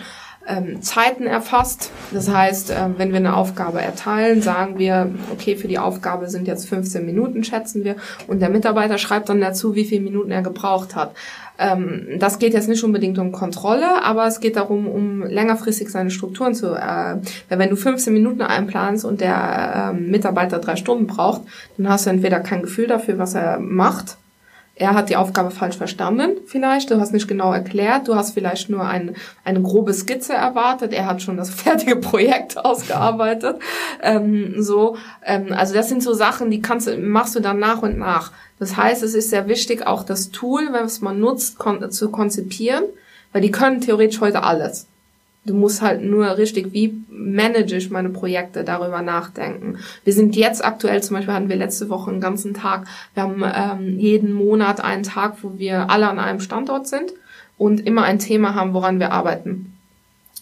ähm, Zeiten erfasst. Das heißt, äh, wenn wir eine Aufgabe erteilen, sagen wir, okay, für die Aufgabe sind jetzt 15 Minuten, schätzen wir. Und der Mitarbeiter schreibt dann dazu, wie viele Minuten er gebraucht hat. Ähm, das geht jetzt nicht unbedingt um Kontrolle, aber es geht darum, um längerfristig seine Strukturen zu. Äh, wenn du 15 Minuten einplanst und der äh, Mitarbeiter drei Stunden braucht, dann hast du entweder kein Gefühl dafür, was er macht. Er hat die Aufgabe falsch verstanden, vielleicht. Du hast nicht genau erklärt. Du hast vielleicht nur ein, eine grobe Skizze erwartet. Er hat schon das fertige Projekt ausgearbeitet. Ähm, so, ähm, also das sind so Sachen, die kannst, machst du dann nach und nach. Das heißt, es ist sehr wichtig, auch das Tool, was man nutzt, kon zu konzipieren, weil die können theoretisch heute alles. Du musst halt nur richtig, wie manage ich meine Projekte, darüber nachdenken. Wir sind jetzt aktuell, zum Beispiel hatten wir letzte Woche einen ganzen Tag, wir haben ähm, jeden Monat einen Tag, wo wir alle an einem Standort sind und immer ein Thema haben, woran wir arbeiten.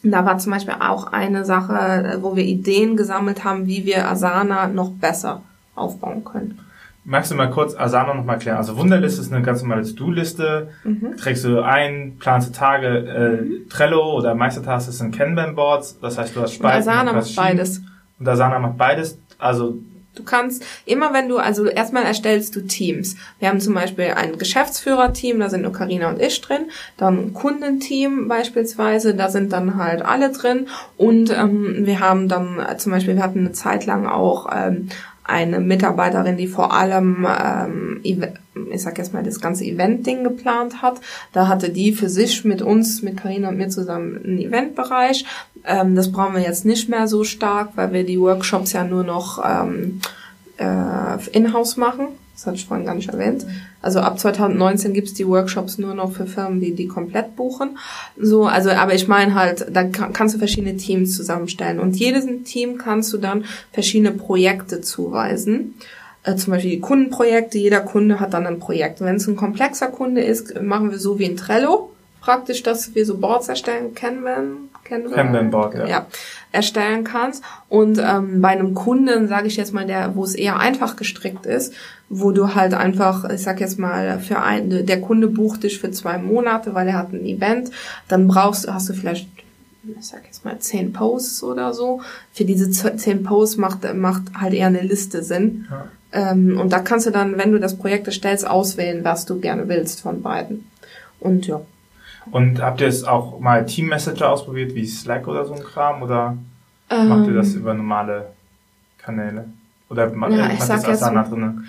Und da war zum Beispiel auch eine Sache, wo wir Ideen gesammelt haben, wie wir Asana noch besser aufbauen können. Magst du mal kurz Asana noch mal klären? Also Wunderliste ist eine ganz normale To-Do-Liste. Mhm. Trägst du ein, planst du Tage, äh, mhm. Trello oder Meistertask sind Kanban-Boards. Das heißt, du hast Spalten. Und Asana macht beides. Und Asana macht beides. Also Du kannst immer, wenn du, also erstmal erstellst du Teams. Wir haben zum Beispiel ein Geschäftsführerteam, da sind nur Karina und ich drin, dann ein Kundenteam beispielsweise, da sind dann halt alle drin und ähm, wir haben dann zum Beispiel, wir hatten eine Zeit lang auch ähm, eine Mitarbeiterin, die vor allem, ähm, ich sag jetzt mal, das ganze Event-Ding geplant hat. Da hatte die für sich mit uns, mit Karina und mir zusammen einen Eventbereich. Ähm, das brauchen wir jetzt nicht mehr so stark, weil wir die Workshops ja nur noch ähm, äh, in-house machen. Das hatte ich vorhin gar nicht erwähnt. Also ab 2019 gibt's die Workshops nur noch für Firmen, die die komplett buchen. So, also, aber ich meine halt, da kannst du verschiedene Teams zusammenstellen und jedes Team kannst du dann verschiedene Projekte zuweisen. äh, zum Beispiel die Kundenprojekte. Jeder Kunde hat dann ein Projekt. Wenn es ein komplexer Kunde ist, machen wir so wie in Trello praktisch, dass wir so Boards erstellen, Kanban, Kanban, Kanban Board, ja. ja, erstellen kannst. Und ähm, bei einem Kunden, sage ich jetzt mal, der, wo es eher einfach gestrickt ist, wo du halt einfach, ich sag jetzt mal, für ein, der Kunde bucht dich für zwei Monate, weil er hat ein Event, dann brauchst, hast du vielleicht ich sag jetzt mal zehn Posts oder so. Für diese zehn Posts macht, macht halt eher eine Liste Sinn. Ja. Ähm, und da kannst du dann, wenn du das Projekt erstellst, auswählen, was du gerne willst von beiden. Und ja. Und habt ihr es auch mal Team Messenger ausprobiert, wie Slack oder so ein Kram? Oder ähm, macht ihr das über normale Kanäle? Oder macht ja, ihr das Asana drin?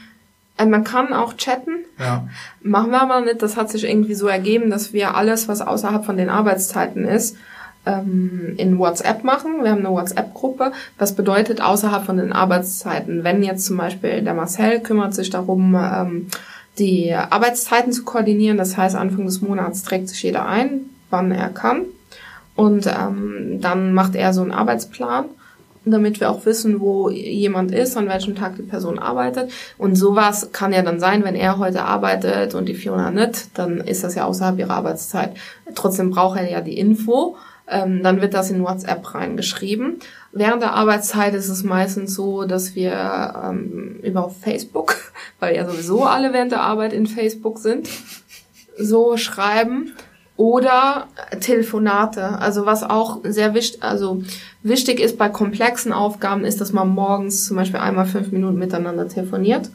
Äh, man kann auch chatten. Ja. Machen wir aber nicht. Das hat sich irgendwie so ergeben, dass wir alles, was außerhalb von den Arbeitszeiten ist, ähm, in WhatsApp machen. Wir haben eine WhatsApp-Gruppe. Was bedeutet außerhalb von den Arbeitszeiten? Wenn jetzt zum Beispiel der Marcel kümmert sich darum, ähm, die Arbeitszeiten zu koordinieren. Das heißt, Anfang des Monats trägt sich jeder ein, wann er kann. Und ähm, dann macht er so einen Arbeitsplan, damit wir auch wissen, wo jemand ist, an welchem Tag die Person arbeitet. Und sowas kann ja dann sein, wenn er heute arbeitet und die Fiona nicht, dann ist das ja außerhalb ihrer Arbeitszeit. Trotzdem braucht er ja die Info. Ähm, dann wird das in WhatsApp reingeschrieben. Während der Arbeitszeit ist es meistens so, dass wir ähm, über Facebook, weil ja sowieso alle während der Arbeit in Facebook sind, so schreiben oder Telefonate. Also was auch sehr wichtig, also wichtig ist bei komplexen Aufgaben ist, dass man morgens zum Beispiel einmal fünf Minuten miteinander telefoniert.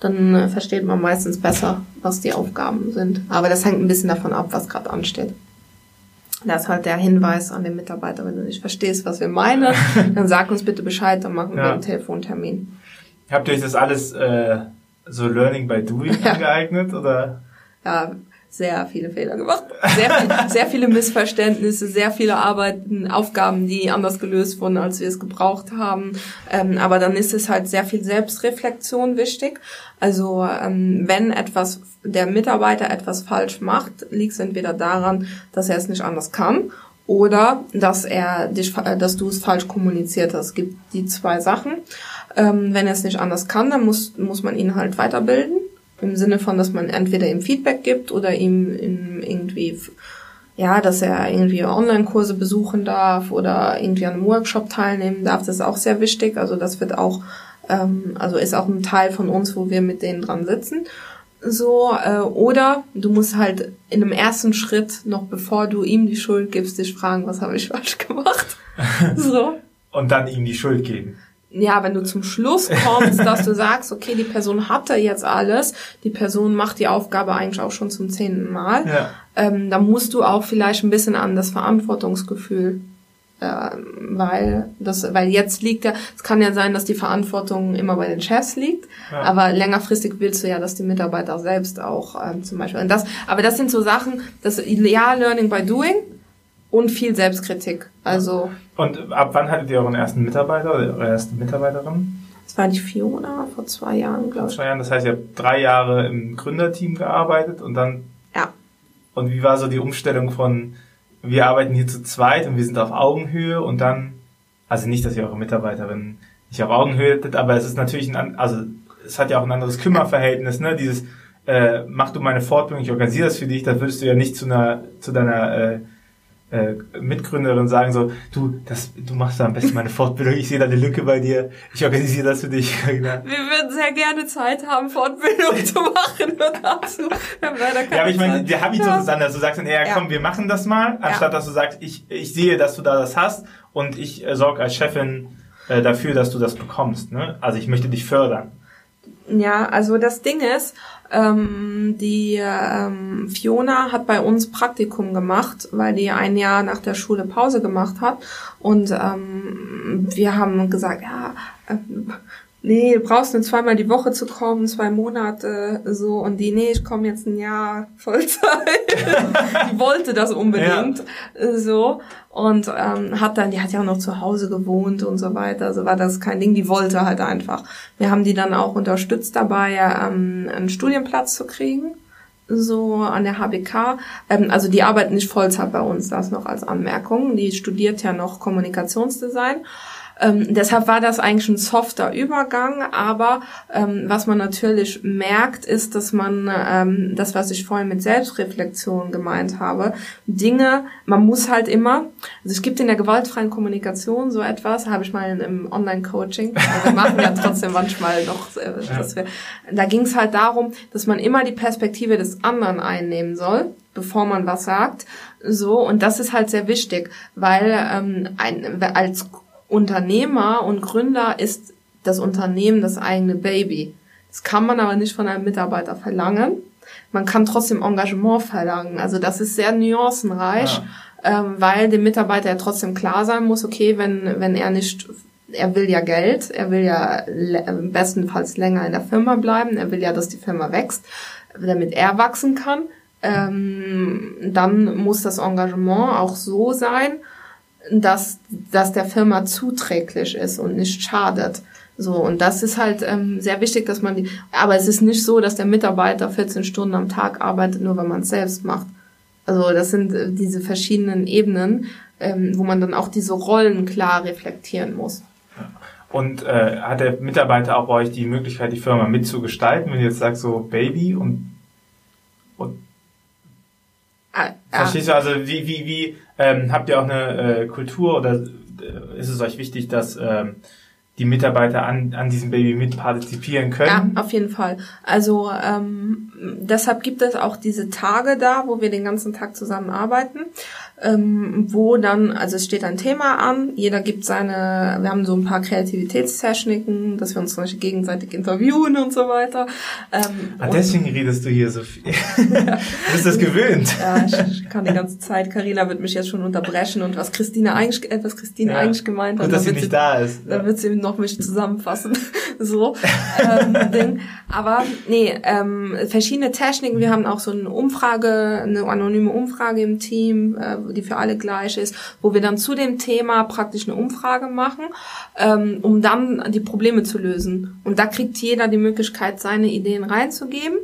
Dann äh, versteht man meistens besser, was die Aufgaben sind. Aber das hängt ein bisschen davon ab, was gerade ansteht. Das ist halt der Hinweis an den Mitarbeiter, wenn du nicht verstehst, was wir meinen, dann sag uns bitte Bescheid, dann machen ja. wir einen Telefontermin. Habt ihr euch das alles äh, so Learning by Doing ja. angeeignet oder? Ja, sehr viele Fehler gemacht, sehr, viel, sehr viele Missverständnisse, sehr viele Arbeiten, Aufgaben, die anders gelöst wurden, als wir es gebraucht haben. Ähm, aber dann ist es halt sehr viel Selbstreflexion wichtig. Also ähm, wenn etwas der Mitarbeiter etwas falsch macht, liegt es entweder daran, dass er es nicht anders kann oder dass er dich, dass du es falsch kommuniziert hast. Es gibt die zwei Sachen. Ähm, wenn er es nicht anders kann, dann muss muss man ihn halt weiterbilden im Sinne von, dass man entweder ihm Feedback gibt oder ihm irgendwie, ja, dass er irgendwie Online-Kurse besuchen darf oder irgendwie an einem Workshop teilnehmen darf. Das ist auch sehr wichtig. Also das wird auch, ähm, also ist auch ein Teil von uns, wo wir mit denen dran sitzen. So, äh, oder du musst halt in einem ersten Schritt, noch bevor du ihm die Schuld gibst, dich fragen, was habe ich falsch gemacht? so. Und dann ihm die Schuld geben ja, wenn du zum Schluss kommst, dass du sagst, okay, die Person hatte jetzt alles, die Person macht die Aufgabe eigentlich auch schon zum zehnten Mal, ja. ähm, dann musst du auch vielleicht ein bisschen an das Verantwortungsgefühl, äh, weil das, weil jetzt liegt ja, es kann ja sein, dass die Verantwortung immer bei den Chefs liegt, ja. aber längerfristig willst du ja, dass die Mitarbeiter selbst auch ähm, zum Beispiel, und das, aber das sind so Sachen, das ja Learning by Doing und viel Selbstkritik, also und ab wann hattet ihr euren ersten Mitarbeiter oder eure erste Mitarbeiterin? Das war die Fiona vor zwei Jahren, glaube ich. Vor zwei Jahren, das heißt, ihr habt drei Jahre im Gründerteam gearbeitet und dann. Ja. Und wie war so die Umstellung von, wir arbeiten hier zu zweit und wir sind auf Augenhöhe und dann, also nicht, dass ihr eure Mitarbeiterin nicht auf Augenhöhe hättet, aber es ist natürlich ein, also es hat ja auch ein anderes Kümmerverhältnis, ne? Dieses, äh, mach du meine Fortbildung, ich organisiere das für dich, da würdest du ja nicht zu einer, zu deiner äh, äh, Mitgründerin sagen so, du, das, du machst da am besten meine Fortbildung, ich sehe da eine Lücke bei dir, ich organisiere das für dich. Genau. Wir würden sehr gerne Zeit haben, Fortbildung zu machen nur dazu. ja, aber ich meine, haben ihn ja. so dass du sagst dann, ja, komm, wir machen das mal, anstatt ja. dass du sagst, ich, ich sehe, dass du da das hast und ich äh, sorge als Chefin äh, dafür, dass du das bekommst. Ne? Also ich möchte dich fördern. Ja, also das Ding ist, ähm, die ähm, Fiona hat bei uns Praktikum gemacht, weil die ein Jahr nach der Schule Pause gemacht hat. Und ähm, wir haben gesagt, ja, äh, nee, du brauchst nur zweimal die Woche zu kommen, zwei Monate so. Und die, nee, ich komme jetzt ein Jahr Vollzeit. die wollte das unbedingt ja. so. Und ähm, hat dann, die hat ja auch noch zu Hause gewohnt und so weiter. Also war das kein Ding, die wollte halt einfach. Wir haben die dann auch unterstützt dabei, ähm, einen Studienplatz zu kriegen so an der HBK. Ähm, also die arbeitet nicht Vollzeit bei uns, das noch als Anmerkung. Die studiert ja noch Kommunikationsdesign Ähm, deshalb war das eigentlich ein softer Übergang, aber ähm, was man natürlich merkt, ist, dass man ähm, das, was ich vorhin mit Selbstreflexion gemeint habe, Dinge, man muss halt immer, also es gibt in der gewaltfreien Kommunikation so etwas, habe ich mal im Online-Coaching, wir machen ja trotzdem manchmal noch, äh, dass wir, da ging es halt darum, dass man immer die Perspektive des anderen einnehmen soll bevor man was sagt. So, und das ist halt sehr wichtig, weil ähm, ein, als Unternehmer und Gründer ist das Unternehmen das eigene Baby. Das kann man aber nicht von einem Mitarbeiter verlangen. Man kann trotzdem Engagement verlangen. Also das ist sehr nuancenreich, ja. ähm, weil dem Mitarbeiter ja trotzdem klar sein muss, okay, wenn, wenn er nicht, er will ja Geld, er will ja bestenfalls länger in der Firma bleiben, er will ja, dass die Firma wächst, damit er wachsen kann ähm, dann muss das Engagement auch so sein, dass, dass der Firma zuträglich ist und nicht schadet. So, und das ist halt ähm, sehr wichtig, dass man die, aber es ist nicht so, dass der Mitarbeiter 14 Stunden am Tag arbeitet, nur wenn man es selbst macht. Also das sind äh, diese verschiedenen Ebenen, ähm, wo man dann auch diese Rollen klar reflektieren muss. Und äh, hat der Mitarbeiter auch bei euch die Möglichkeit, die Firma mitzugestalten, wenn ihr jetzt sagt so Baby und, und Ah, Verstehst du also, wie, wie, wie ähm, habt ihr auch eine äh, Kultur oder äh, ist es euch wichtig, dass ähm, die Mitarbeiter an, an diesem Baby mitpartizipieren können? Ja, auf jeden Fall. Also ähm, deshalb gibt es auch diese Tage da, wo wir den ganzen Tag zusammen arbeiten ähm, wo dann, also es steht ein Thema an, jeder gibt seine, wir haben so ein paar Kreativitätstechniken, dass wir uns zum Beispiel gegenseitig interviewen und so weiter. Ähm, ah, deswegen redest du hier so viel. du bist das gewöhnt. Ja, ich, ich kann die ganze Zeit, Karina wird mich jetzt schon unterbrechen und was Christine eigentlich, äh, was Christine ja, eigentlich gemeint hat. Gut, dass sie nicht sie, da ist. Dann wird sie noch mich zusammenfassen. so. ähm, Ding. Aber nee, ähm, verschiedene Techniken, wir haben auch so eine Umfrage, eine anonyme Umfrage im Team, äh, die für alle gleich ist, wo wir dann zu dem Thema praktisch eine Umfrage machen, ähm, um dann die Probleme zu lösen. Und da kriegt jeder die Möglichkeit, seine Ideen reinzugeben.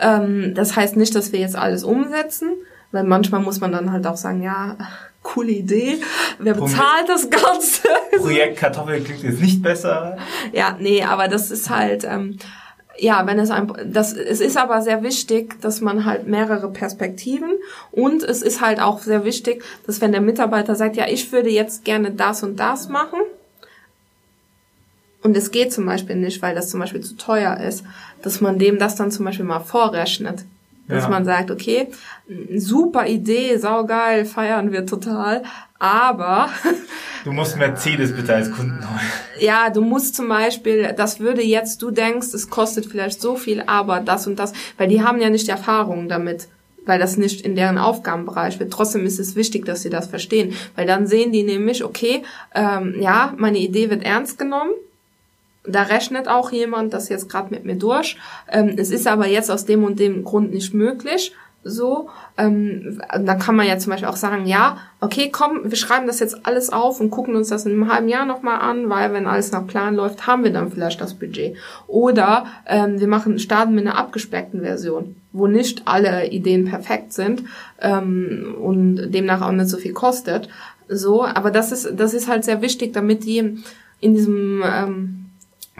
Ähm, das heißt nicht, dass wir jetzt alles umsetzen, weil manchmal muss man dann halt auch sagen, ja, coole Idee. Wer bezahlt das Ganze? Projekt Kartoffel klingt jetzt nicht besser. Ja, nee, aber das ist halt, ähm, ja, wenn es ein, das, es ist aber sehr wichtig, dass man halt mehrere Perspektiven und es ist halt auch sehr wichtig, dass wenn der Mitarbeiter sagt, ja, ich würde jetzt gerne das und das machen und es geht zum Beispiel nicht, weil das zum Beispiel zu teuer ist, dass man dem das dann zum Beispiel mal vorrechnet. Dass ja. man sagt, okay, super Idee, saugeil, feiern wir total, aber... Du musst Mercedes bitte als Kunden holen. Ja, du musst zum Beispiel, das würde jetzt, du denkst, es kostet vielleicht so viel, aber das und das, weil die haben ja nicht Erfahrung damit weil das nicht in deren Aufgabenbereich wird. Trotzdem ist es wichtig, dass sie das verstehen, weil dann sehen die nämlich, okay, ähm, ja, meine Idee wird ernst genommen, da rechnet auch jemand das jetzt gerade mit mir durch. Ähm, es ist aber jetzt aus dem und dem Grund nicht möglich. So, ähm, dann kann man ja zum Beispiel auch sagen, ja, okay, komm, wir schreiben das jetzt alles auf und gucken uns das in einem halben Jahr nochmal an, weil wenn alles nach Plan läuft, haben wir dann vielleicht das Budget. Oder ähm, wir machen, starten mit einer abgespeckten Version, wo nicht alle Ideen perfekt sind ähm, und demnach auch nicht so viel kostet. So, aber das ist, das ist halt sehr wichtig, damit die in diesem ähm,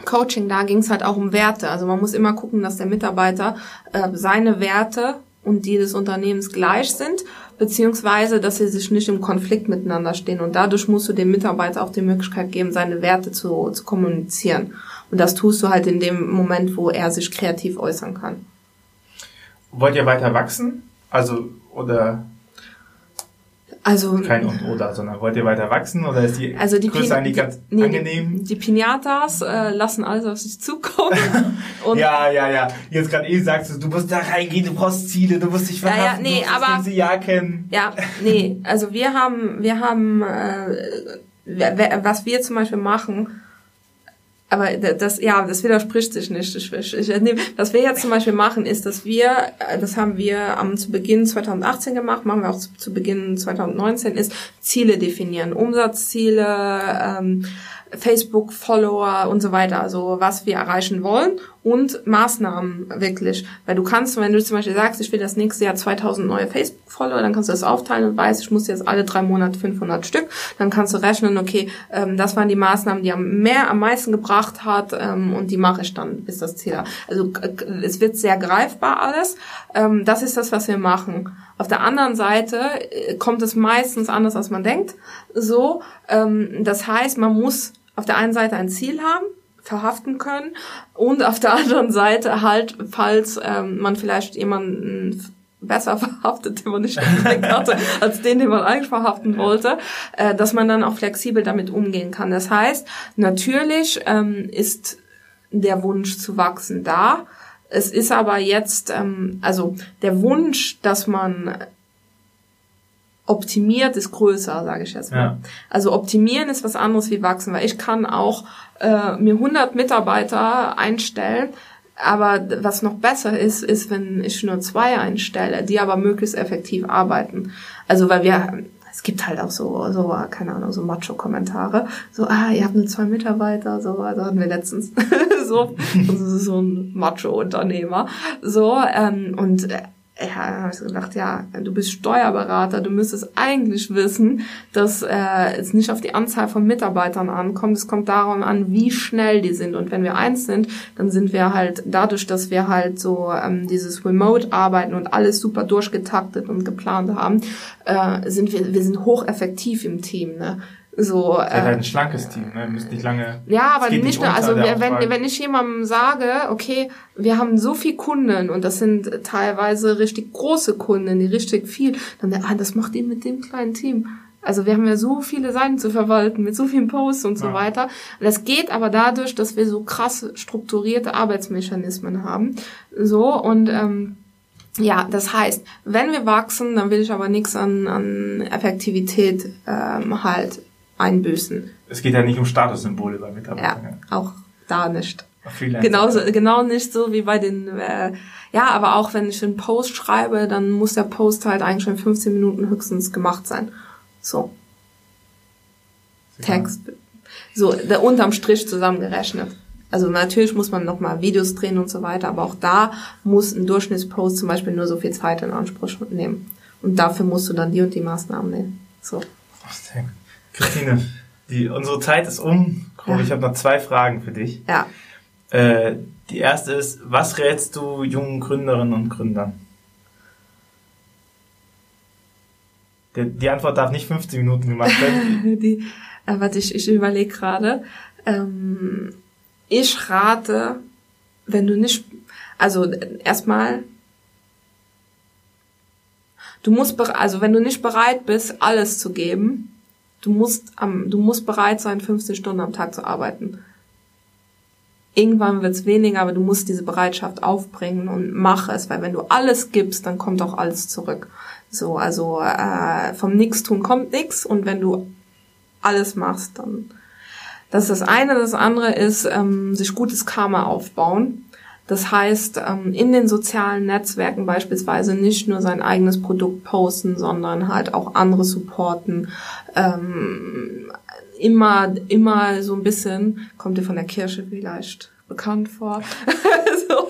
Coaching, da ging es halt auch um Werte. Also man muss immer gucken, dass der Mitarbeiter äh, seine Werte und die des Unternehmens gleich sind, beziehungsweise dass sie sich nicht im Konflikt miteinander stehen. Und dadurch musst du dem Mitarbeiter auch die Möglichkeit geben, seine Werte zu, zu kommunizieren. Und das tust du halt in dem Moment, wo er sich kreativ äußern kann. Wollt ihr weiter wachsen? Also, oder also kein und oder, sondern wollt ihr weiter wachsen oder ist die also die Größe eigentlich ganz nee, angenehm? Die Pinatas äh, lassen alles auf sich zukommen. ja, ja, ja. Jetzt gerade eh sagst du, du musst da reingehen, du brauchst Ziele, du musst dich verhaften, ja, ja, nee, du aber, das Jahr kennen. Ja, nee, also wir haben, wir haben, äh, was wir zum Beispiel machen, aber das, ja, das widerspricht sich nicht. Ich, ich, ich, was wir jetzt zum Beispiel machen, ist, dass wir, äh, das haben wir am zu Beginn 2018 gemacht, machen wir auch zu, zu Beginn 2019, ist Ziele definieren, Umsatzziele, ähm, Facebook-Follower und so weiter, also was wir erreichen wollen und Maßnahmen wirklich. Weil du kannst, wenn du zum Beispiel sagst, ich will das nächste Jahr 2000 neue Facebook-Follower, dann kannst du das aufteilen und weißt, ich muss jetzt alle drei Monate 500 Stück. Dann kannst du rechnen, okay, ähm, das waren die Maßnahmen, die am mehr, am meisten gebracht hat ähm, und die mache ich dann, bis das Ziel. Also es wird sehr greifbar alles. Ähm, das ist das, was wir machen. Auf der anderen Seite äh, kommt es meistens anders, als man denkt. So, ähm, das heißt, man muss auf der einen Seite ein Ziel haben, verhaften können und auf der anderen Seite halt, falls ähm, man vielleicht jemanden besser verhaftet, den man nicht hatte, als den, den man eigentlich verhaften wollte, äh, dass man dann auch flexibel damit umgehen kann. Das heißt, natürlich ähm, ist der Wunsch zu wachsen da. Es ist aber jetzt, ähm, also der Wunsch, dass man optimiert ist größer, sage ich jetzt mal. Ja. Also optimieren ist was anderes wie wachsen, weil ich kann auch äh, mir 100 Mitarbeiter einstellen, aber was noch besser ist, ist, wenn ich nur zwei einstelle, die aber möglichst effektiv arbeiten. Also weil wir, es gibt halt auch so, so keine Ahnung, so Macho-Kommentare, so, ah, ihr habt nur zwei Mitarbeiter, so, also hatten wir letztens so, so ein Macho-Unternehmer, so, ähm, und äh, ja, dann habe ich gedacht, ja, du bist Steuerberater, du müsstest eigentlich wissen, dass äh, es nicht auf die Anzahl von Mitarbeitern ankommt, es kommt darum an, wie schnell die sind. Und wenn wir eins sind, dann sind wir halt dadurch, dass wir halt so ähm, dieses Remote-Arbeiten und alles super durchgetaktet und geplant haben, äh, sind wir, wir sind hocheffektiv im Team. Ne? So, äh, halt ein schlankes Team, ne? Müsst nicht lange. Ja, aber nicht nur, also wenn, wenn ich jemandem sage, okay, wir haben so viel Kunden und das sind teilweise richtig große Kunden, die richtig viel, dann ah, das macht ihr mit dem kleinen Team. Also wir haben ja so viele Seiten zu verwalten mit so vielen Posts und so ja. weiter. Das geht aber dadurch, dass wir so krass strukturierte Arbeitsmechanismen haben. So und ähm, ja, das heißt, wenn wir wachsen, dann will ich aber nichts an, an Effektivität ähm, halt einbüßen. Es geht ja nicht um Statussymbole bei Mitarbeitern. Ja, auch da nicht. Genauso, genau nicht so wie bei den, äh, ja, aber auch wenn ich einen Post schreibe, dann muss der Post halt eigentlich schon 15 Minuten höchstens gemacht sein. So. Text. So, der unterm Strich zusammengerechnet. Also natürlich muss man nochmal Videos drehen und so weiter, aber auch da muss ein Durchschnittspost zum Beispiel nur so viel Zeit in Anspruch nehmen. Und dafür musst du dann die und die Maßnahmen nehmen. So. Christine, die, unsere Zeit ist um. Ja. Ich habe noch zwei Fragen für dich. Ja. Äh, die erste ist, was rätst du jungen Gründerinnen und Gründern? Die, die Antwort darf nicht 15 Minuten gemacht werden. die, äh, warte, ich, ich überlege gerade. Ähm, ich rate, wenn du nicht, also erstmal, du musst, also wenn du nicht bereit bist, alles zu geben, Du musst, am, du musst bereit sein, 15 Stunden am Tag zu arbeiten. Irgendwann wird's weniger, aber du musst diese Bereitschaft aufbringen und mach es, weil wenn du alles gibst, dann kommt auch alles zurück. So, also äh, vom Nix-Tun kommt nix und wenn du alles machst, dann das ist das eine. Das andere ist, ähm, sich gutes Karma aufbauen. Das heißt, ähm, in den sozialen Netzwerken beispielsweise nicht nur sein eigenes Produkt posten, sondern halt auch andere supporten. Ähm, immer, immer so ein bisschen, kommt ihr von der Kirche vielleicht bekannt vor. so,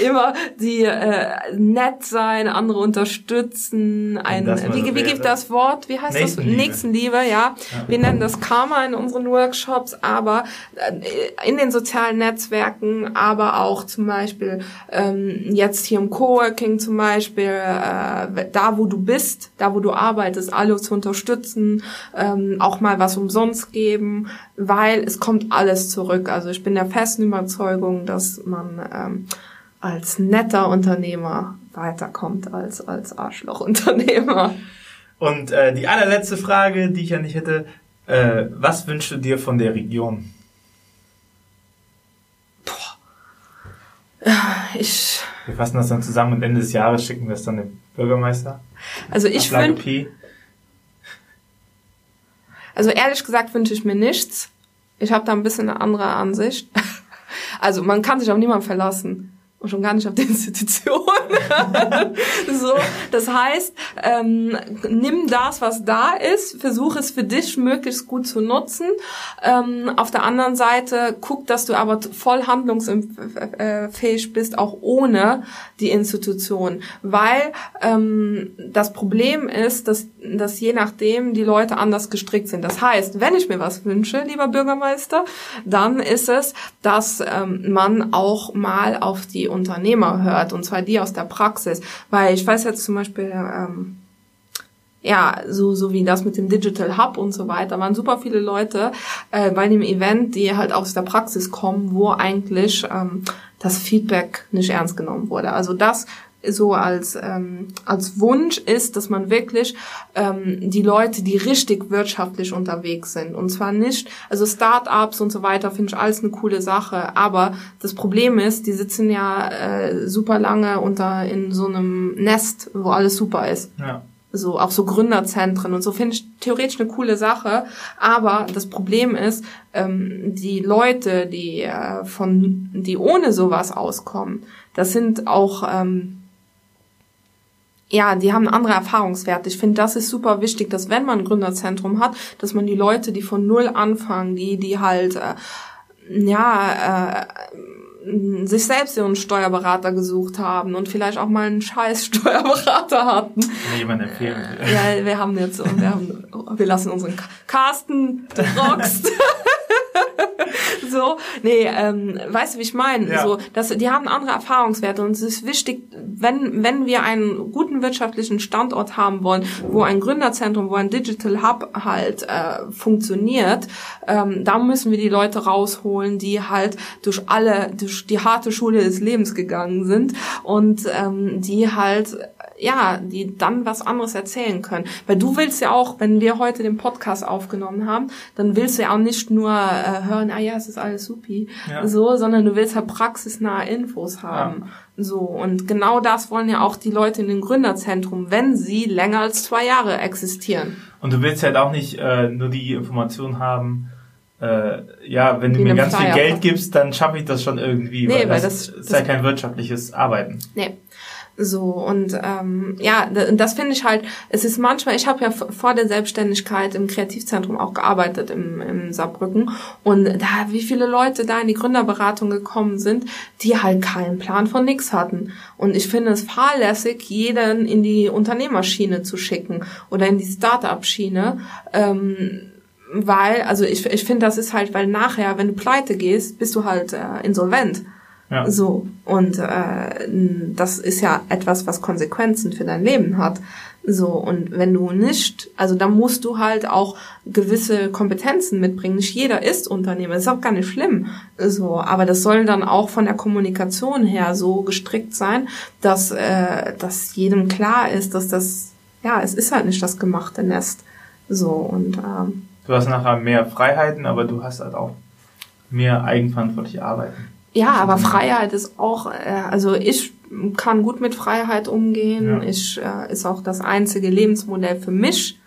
immer die äh, nett sein, andere unterstützen, ein wie, wie gibt das Wort? Wie heißt Nächstenliebe. das? Nächstenliebe, ja. ja. Wir nennen das Karma in unseren Workshops, aber äh, in den sozialen Netzwerken, aber auch zum Beispiel ähm, jetzt hier im Coworking zum Beispiel, äh, da wo du bist, da wo du arbeitest, alle zu unterstützen, ähm, auch mal was umsonst geben, weil es kommt alles zurück. Also ich bin der festen Überzeugung, dass man ähm, als netter Unternehmer weiterkommt als als Arschlochunternehmer. Und äh, die allerletzte Frage, die ich an dich hätte, äh, was wünschst du dir von der Region? Boah. Ich. Wir fassen das dann zusammen und Ende des Jahres schicken wir es dann dem Bürgermeister. Also ich wünsche. Also ehrlich gesagt wünsche ich mir nichts. Ich habe da ein bisschen eine andere Ansicht. Also man kann sich auf niemanden verlassen. Und schon gar nicht auf die Institution. so, das heißt, ähm, nimm das, was da ist, versuch es für dich möglichst gut zu nutzen. Ähm, auf der anderen Seite guck, dass du aber voll handlungsfähig bist, auch ohne die Institution, weil ähm, das Problem ist, dass, dass je nachdem die Leute anders gestrickt sind. Das heißt, wenn ich mir was wünsche, lieber Bürgermeister, dann ist es, dass ähm, man auch mal auf die Unternehmer hört, und zwar die aus der Praxis. Weil ich weiß jetzt zum Beispiel, ähm, ja, so, so wie das mit dem Digital Hub und so weiter, waren super viele Leute äh, bei dem Event, die halt aus der Praxis kommen, wo eigentlich ähm, das Feedback nicht ernst genommen wurde. Also das so als, ähm, als Wunsch ist, dass man wirklich ähm, die Leute, die richtig wirtschaftlich unterwegs sind, und zwar nicht, also Start-ups und so weiter, finde ich alles eine coole Sache, aber das Problem ist, die sitzen ja äh, super lange unter in so einem Nest, wo alles super ist. Ja. So auch so Gründerzentren und so finde ich theoretisch eine coole Sache, aber das Problem ist, ähm, die Leute, die äh, von die ohne sowas auskommen, das sind auch ähm, ja, die haben andere Erfahrungswerte. Ich finde, das ist super wichtig, dass wenn man ein Gründerzentrum hat, dass man die Leute, die von null anfangen, die, die halt, äh, ja, äh, sich selbst ihren Steuerberater gesucht haben und vielleicht auch mal einen scheiß Steuerberater hatten. Jemand empfehlen? Ja, wir haben jetzt, wir, haben, wir lassen unseren Carsten, du rockst. So, nee, ähm, weißt du, wie ich meine? Ja. So, dass, die haben andere Erfahrungswerte und es ist wichtig, wenn, wenn wir einen guten wirtschaftlichen Standort haben wollen, wo ein Gründerzentrum, wo ein Digital Hub halt äh, funktioniert, ähm, da müssen wir die Leute rausholen, die halt durch alle, durch die harte Schule des Lebens gegangen sind und ähm, die halt ja, die dann was anderes erzählen können. Weil du willst ja auch, wenn wir heute den Podcast aufgenommen haben, dann willst du ja auch nicht nur äh, hören, ah ja, es ist alles supi, ja. so, sondern du willst halt praxisnahe Infos haben. Ja. So, und genau das wollen ja auch die Leute in den Gründerzentrum, wenn sie länger als zwei Jahre existieren. Und du willst halt auch nicht äh, nur die Information haben, äh, ja, wenn du mir ganz viel Geld gibst, dann schaffe ich das schon irgendwie, nee, weil, weil das, das ist ja kein wirtschaftliches Arbeiten. Nee. So und ähm, ja, das finde ich halt, es ist manchmal, ich habe ja vor der Selbstständigkeit im Kreativzentrum auch gearbeitet im, im Saarbrücken und da, wie viele Leute da in die Gründerberatung gekommen sind, die halt keinen Plan von nix hatten. Und ich finde es fahrlässig, jeden in die Unternehmerschiene zu schicken oder in die Start-up-Schiene. Ähm, weil, also ich, ich finde, das ist halt, weil nachher, wenn du pleite gehst, bist du halt äh, insolvent. Ja. So. Und äh, das ist ja etwas, was Konsequenzen für dein Leben hat. So, und wenn du nicht, also da musst du halt auch gewisse Kompetenzen mitbringen. Nicht jeder ist Unternehmer, ist auch gar nicht schlimm. So, aber das soll dann auch von der Kommunikation her so gestrickt sein, dass, äh, dass jedem klar ist, dass das, ja, es ist halt nicht das gemachte Nest. So, und ähm, Du hast nachher mehr Freiheiten, aber du hast halt auch mehr eigenverantwortliche Arbeiten. Ja, aber Freiheit ist auch, äh, also ich kann gut mit Freiheit umgehen. Ja. Ich äh, ist auch das einzige Lebensmodell für mich.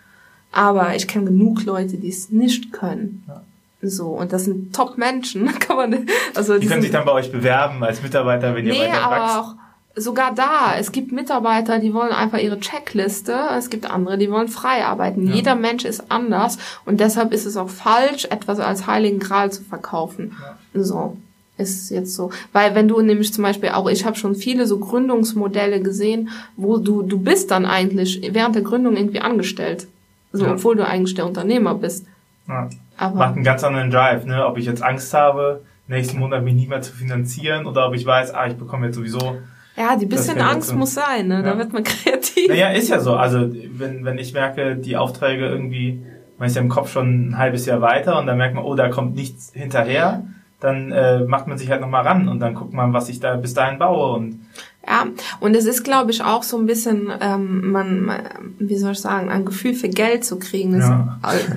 Aber ich kenne genug Leute, die es nicht können. Ja. So, und das sind Top-Menschen, kann man, also. Die, die können sich dann bei euch bewerben als Mitarbeiter, wenn ihr nee, weiter aber auch, sogar da, es gibt Mitarbeiter, die wollen einfach ihre Checkliste, es gibt andere, die wollen frei arbeiten. Ja. Jeder Mensch ist anders und deshalb ist es auch falsch, etwas als heiligen Gral zu verkaufen. So ist jetzt so, weil wenn du nämlich zum Beispiel auch, ich habe schon viele so Gründungsmodelle gesehen, wo du du bist dann eigentlich während der Gründung irgendwie angestellt, so ja. obwohl du eigentlich der Unternehmer bist. Ja. Aber Macht einen ganz anderen Drive, ne? Ob ich jetzt Angst habe, nächsten Monat mich nicht mehr zu finanzieren oder ob ich weiß, ah, ich bekomme jetzt sowieso. Ja, die bisschen Angst muss sein, ne? Ja. Da wird man kreativ. Naja, ist ja so. Also wenn wenn ich merke, die Aufträge irgendwie, man ist ja im Kopf schon ein halbes Jahr weiter und dann merkt man, oh, da kommt nichts hinterher dann äh, macht man sich halt nochmal ran und dann guckt man, was ich da bis dahin baue. Und Ja, und es ist, glaube ich, auch so ein bisschen, ähm, man, man, wie soll ich sagen, ein Gefühl für Geld zu kriegen. Das, Ja. ist,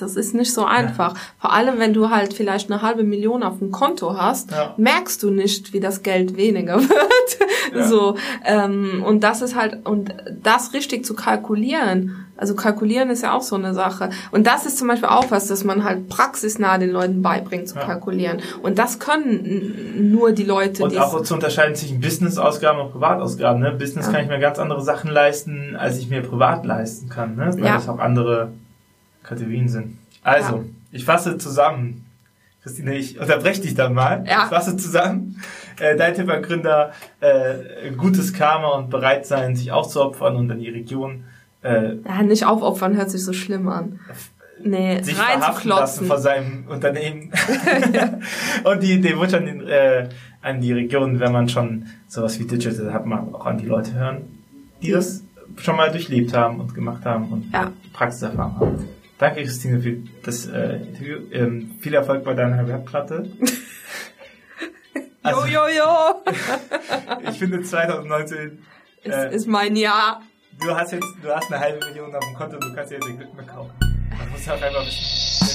das ist nicht so einfach. Vor allem, wenn du halt vielleicht eine halbe Million auf dem Konto hast, Ja. merkst du nicht, wie das Geld weniger wird. Ja. So ähm, und das ist halt und das richtig zu kalkulieren. Also kalkulieren ist ja auch so eine Sache. Und das ist zum Beispiel auch was, dass man halt praxisnah den Leuten beibringt zu Ja. kalkulieren. Und das können nur die Leute, Und auch zu unterscheiden zwischen Business-Ausgaben und Privatausgaben. Ne? Business Ja. kann ich mir ganz andere Sachen leisten, als ich mir privat leisten kann. Ne? Weil Ja. das auch andere Kategorien sind. Also, Ja. ich fasse zusammen. Christine, ich unterbreche dich dann mal. Ja. Ich fasse zusammen. Äh, dein Tipp an Gründer, äh, gutes Karma und bereit sein, sich aufzuopfern und in die Region äh, ja, nicht aufopfern hört sich so schlimm an. Nee, sich verhaften lassen von seinem Unternehmen. und die, den Wunsch an, den, äh, an die Region, wenn man schon sowas wie Digital hat, man auch an die Leute hören, die das schon mal durchlebt haben und gemacht haben und Ja. Praxiserfahrung haben. Danke, Christine, für das äh, Interview. Ähm, viel Erfolg bei deiner Webplatte. Also, jo, jo, jo. ich finde 2019, ist, äh, ist mein Jahr. du hast jetzt, du hast eine halbe Million auf dem Konto, du kannst dir jetzt den Glück mehr kaufen. Man muss halt einfach wissen.